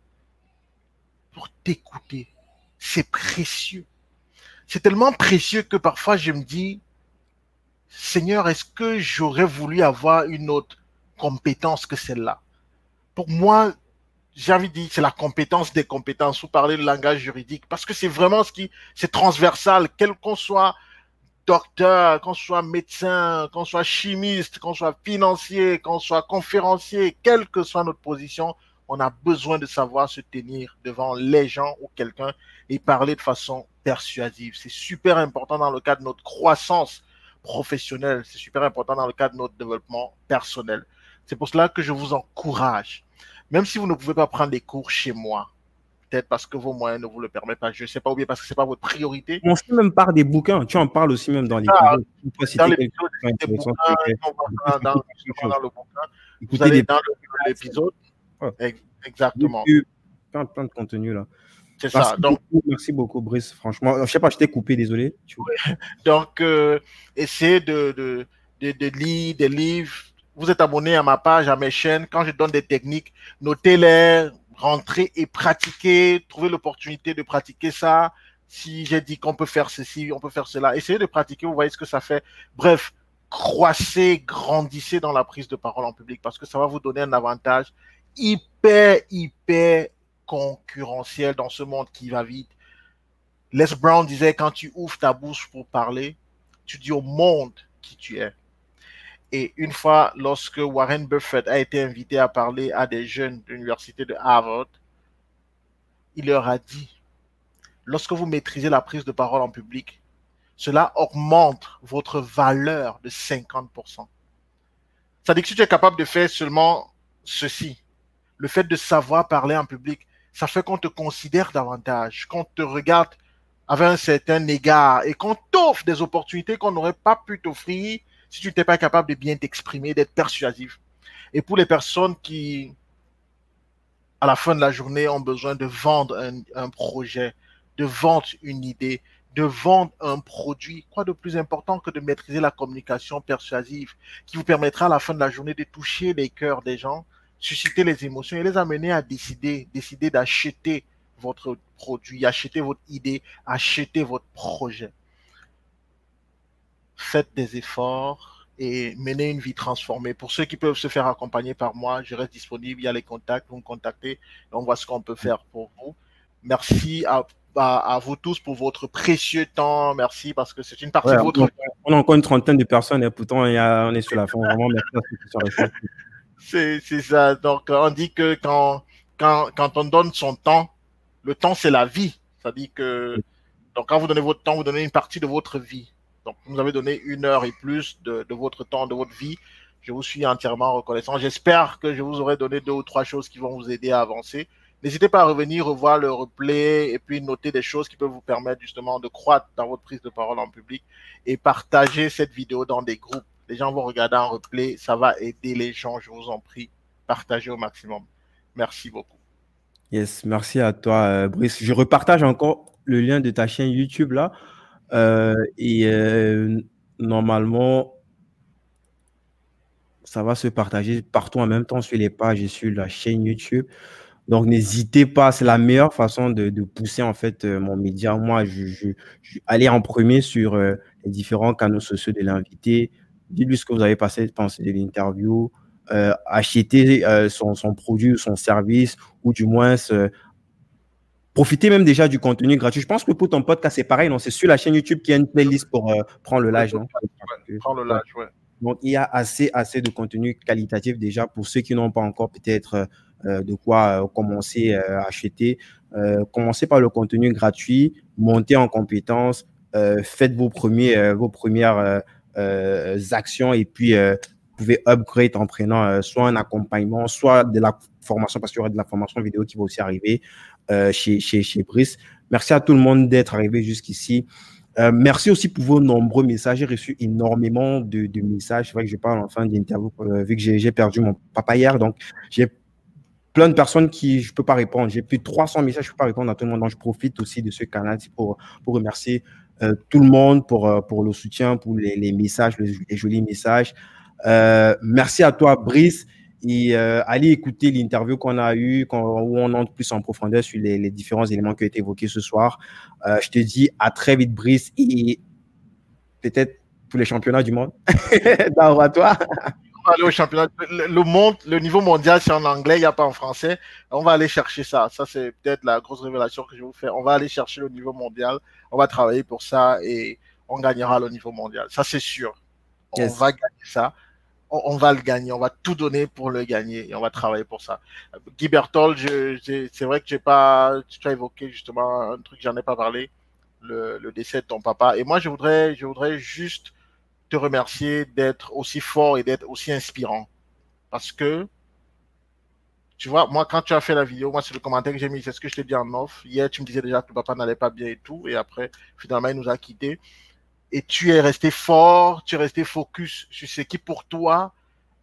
pour t'écouter, c'est précieux. C'est tellement précieux que parfois je me dis, Seigneur, est-ce que j'aurais voulu avoir une autre compétence que celle-là? Pour moi, j'ai envie de dire, c'est la compétence des compétences, ou parler le langage juridique, parce que c'est vraiment ce qui, c'est transversal, quel qu'on soit docteur, qu'on soit médecin, qu'on soit chimiste, qu'on soit financier, qu'on soit conférencier, quelle que soit notre position, on a besoin de savoir se tenir devant les gens ou quelqu'un et parler de façon persuasive. C'est super important dans le cadre de notre croissance professionnelle, c'est super important dans le cadre de notre développement personnel. C'est pour cela que je vous encourage, même si vous ne pouvez pas prendre des cours chez moi, peut-être parce que vos moyens ne vous le permettent pas, je ne sais pas, ou bien parce que ce n'est pas votre priorité. On sait même par des bouquins, tu en parles aussi même dans les ah, Dans l'épisode, dans, le bouquin, vous allez dans l'épisode. Exactement. Plein, plein de contenu là. C'est ça. Donc, merci beaucoup, Brice. Franchement, je ne sais pas, je t'ai coupé, désolé. Donc, euh, essayez de, de, de, de, lire des livres. Vous êtes abonné à ma page, à mes chaînes. Quand je donne des techniques, notez-les, rentrez et pratiquez. Trouvez l'opportunité de pratiquer ça. Si j'ai dit qu'on peut faire ceci, on peut faire cela. Essayez de pratiquer, vous voyez ce que ça fait. Bref, croissez, grandissez dans la prise de parole en public parce que ça va vous donner un avantage hyper, hyper concurrentiel dans ce monde qui va vite. Les Brown disait quand tu ouvres ta bouche pour parler, tu dis au monde qui tu es. Et une fois, lorsque Warren Buffett a été invité à parler à des jeunes de l'université de Harvard, il leur a dit, lorsque vous maîtrisez la prise de parole en public, cela augmente votre valeur de 50%. Ça dit que si tu es capable de faire seulement ceci, le fait de savoir parler en public, ça fait qu'on te considère davantage, qu'on te regarde avec un certain égard et qu'on t'offre des opportunités qu'on n'aurait pas pu t'offrir si tu n'étais pas capable de bien t'exprimer, d'être persuasif. Et pour les personnes qui, à la fin de la journée, ont besoin de vendre un, un projet, de vendre une idée, de vendre un produit. Quoi de plus important que de maîtriser la communication persuasive qui vous permettra à la fin de la journée de toucher les cœurs des gens, susciter les émotions et les amener à décider, décider d'acheter votre produit, acheter votre idée, acheter votre projet. Faites des efforts et menez une vie transformée. Pour ceux qui peuvent se faire accompagner par moi, je reste disponible. Il y a les contacts, vous me contactez et on voit ce qu'on peut faire pour vous. Merci à à, vous tous pour votre précieux temps. Merci parce que c'est une partie de votre. On a encore une trentaine de personnes et pourtant on est sur la fin. Vraiment, merci C'est ça. Donc, on dit que quand, quand, quand on donne son temps, le temps, c'est la vie. Ça dit que. Donc, quand vous donnez votre temps, vous donnez une partie de votre vie. Donc, vous avez donné une heure et plus de, de votre temps, de votre vie. Je vous suis entièrement reconnaissant. J'espère que je vous aurai donné deux ou trois choses qui vont vous aider à avancer. N'hésitez pas à revenir, revoir le replay et puis noter des choses qui peuvent vous permettre justement de croître dans votre prise de parole en public et partager cette vidéo dans des groupes. Les gens vont regarder en replay, ça va aider les gens, je vous en prie. Partagez au maximum. Merci beaucoup. Yes, merci à toi, euh, Brice. Je repartage encore le lien de ta chaîne YouTube là. Euh, et euh, normalement, ça va se partager partout en même temps sur les pages et sur la chaîne YouTube. Donc, n'hésitez pas, c'est la meilleure façon de, pousser en fait mon média. Moi, je, je, aller en premier sur les différents canaux sociaux de l'invité. Dites-lui ce que vous avez passé, pensé de l'interview, euh, acheter son, son, produit ou son service, ou du moins profiter même déjà du contenu gratuit. Je pense que pour ton podcast, c'est pareil, non? C'est sur la chaîne YouTube qu'il y a une playlist pour prendre le live, non? Prendre le ouais. Donc, il y a assez, assez de contenu qualitatif déjà pour ceux qui n'ont pas encore peut-être euh, de quoi euh, commencer euh, à acheter. commencez par le contenu gratuit, montez en compétences, faites vos, premiers, vos premières actions et puis vous pouvez upgrade en prenant soit un accompagnement, soit de la formation, parce qu'il y aura de la formation vidéo qui va aussi arriver chez, chez, chez Brice. Merci à tout le monde d'être arrivé jusqu'ici. merci aussi pour vos nombreux messages. J'ai reçu énormément de, messages. C'est vrai que je parle en fin d'interview, vu que j'ai perdu mon papa hier. Donc, j'ai plein de personnes qui je peux pas répondre. J'ai plus de 300 messages, je peux pas répondre à tout le monde. Donc, je profite aussi de ce canal pour, pour remercier euh, tout le monde pour, euh, pour le soutien, pour les, messages, les, jolis messages. Euh, merci à toi, Brice. Et allez écouter l'interview qu'on a eue, où on entre plus en profondeur sur les, les, différents éléments qui ont été évoqués ce soir. Je te dis à très vite, Brice, et peut-être pour les championnats du monde. Au à toi aller au championnat. Le, monde, le niveau mondial, c'est en anglais, il n'y a pas en français. On va aller chercher ça. Ça, c'est peut-être la grosse révélation que je vais vous faire. On va aller chercher le niveau mondial. On va travailler pour ça et on gagnera le niveau mondial. Ça, c'est sûr. On va gagner ça. On, va le gagner. On va tout donner pour le gagner et on va travailler pour ça. Guy Berthold, c'est vrai que j'ai pas, tu as évoqué justement un truc, j'en ai pas parlé, le, le décès de ton papa. Et moi, je voudrais, je voudrais juste te remercier d'être aussi fort et d'être aussi inspirant. Parce que, tu vois, moi, quand tu as fait la vidéo, moi, c'est le commentaire que j'ai mis, c'est ce que je t'ai dit en off. Hier, tu me disais déjà que papa n'allait pas bien et tout. Et après, finalement, il nous a quittés. Et tu es resté fort, tu es resté focus sur ce qui, pour toi,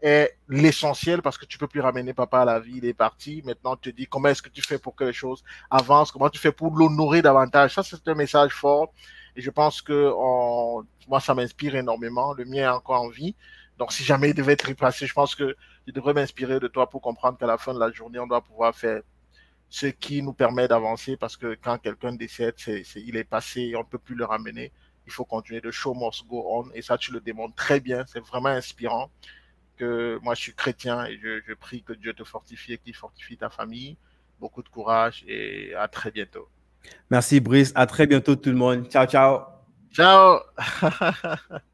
est l'essentiel parce que tu peux plus ramener papa à la vie, il est parti. Maintenant, tu te dis comment est-ce que tu fais pour que les choses avancent, comment tu fais pour l'honorer davantage? Ça, c'est un message fort. Et je pense que moi, ça m'inspire énormément. Le mien est encore en vie. Donc, si jamais il devait être replacé, je pense que je devrais m'inspirer de toi pour comprendre qu'à la fin de la journée, on doit pouvoir faire ce qui nous permet d'avancer parce que quand quelqu'un décède, il est passé on ne peut plus le ramener. Il faut continuer de show must go on. Et ça, tu le démontres très bien. C'est vraiment inspirant que moi, je suis chrétien et je prie que Dieu te fortifie et qu'il fortifie ta famille. Beaucoup de courage et à très bientôt. Merci Brice. À très bientôt tout le monde. Ciao, ciao. Ciao.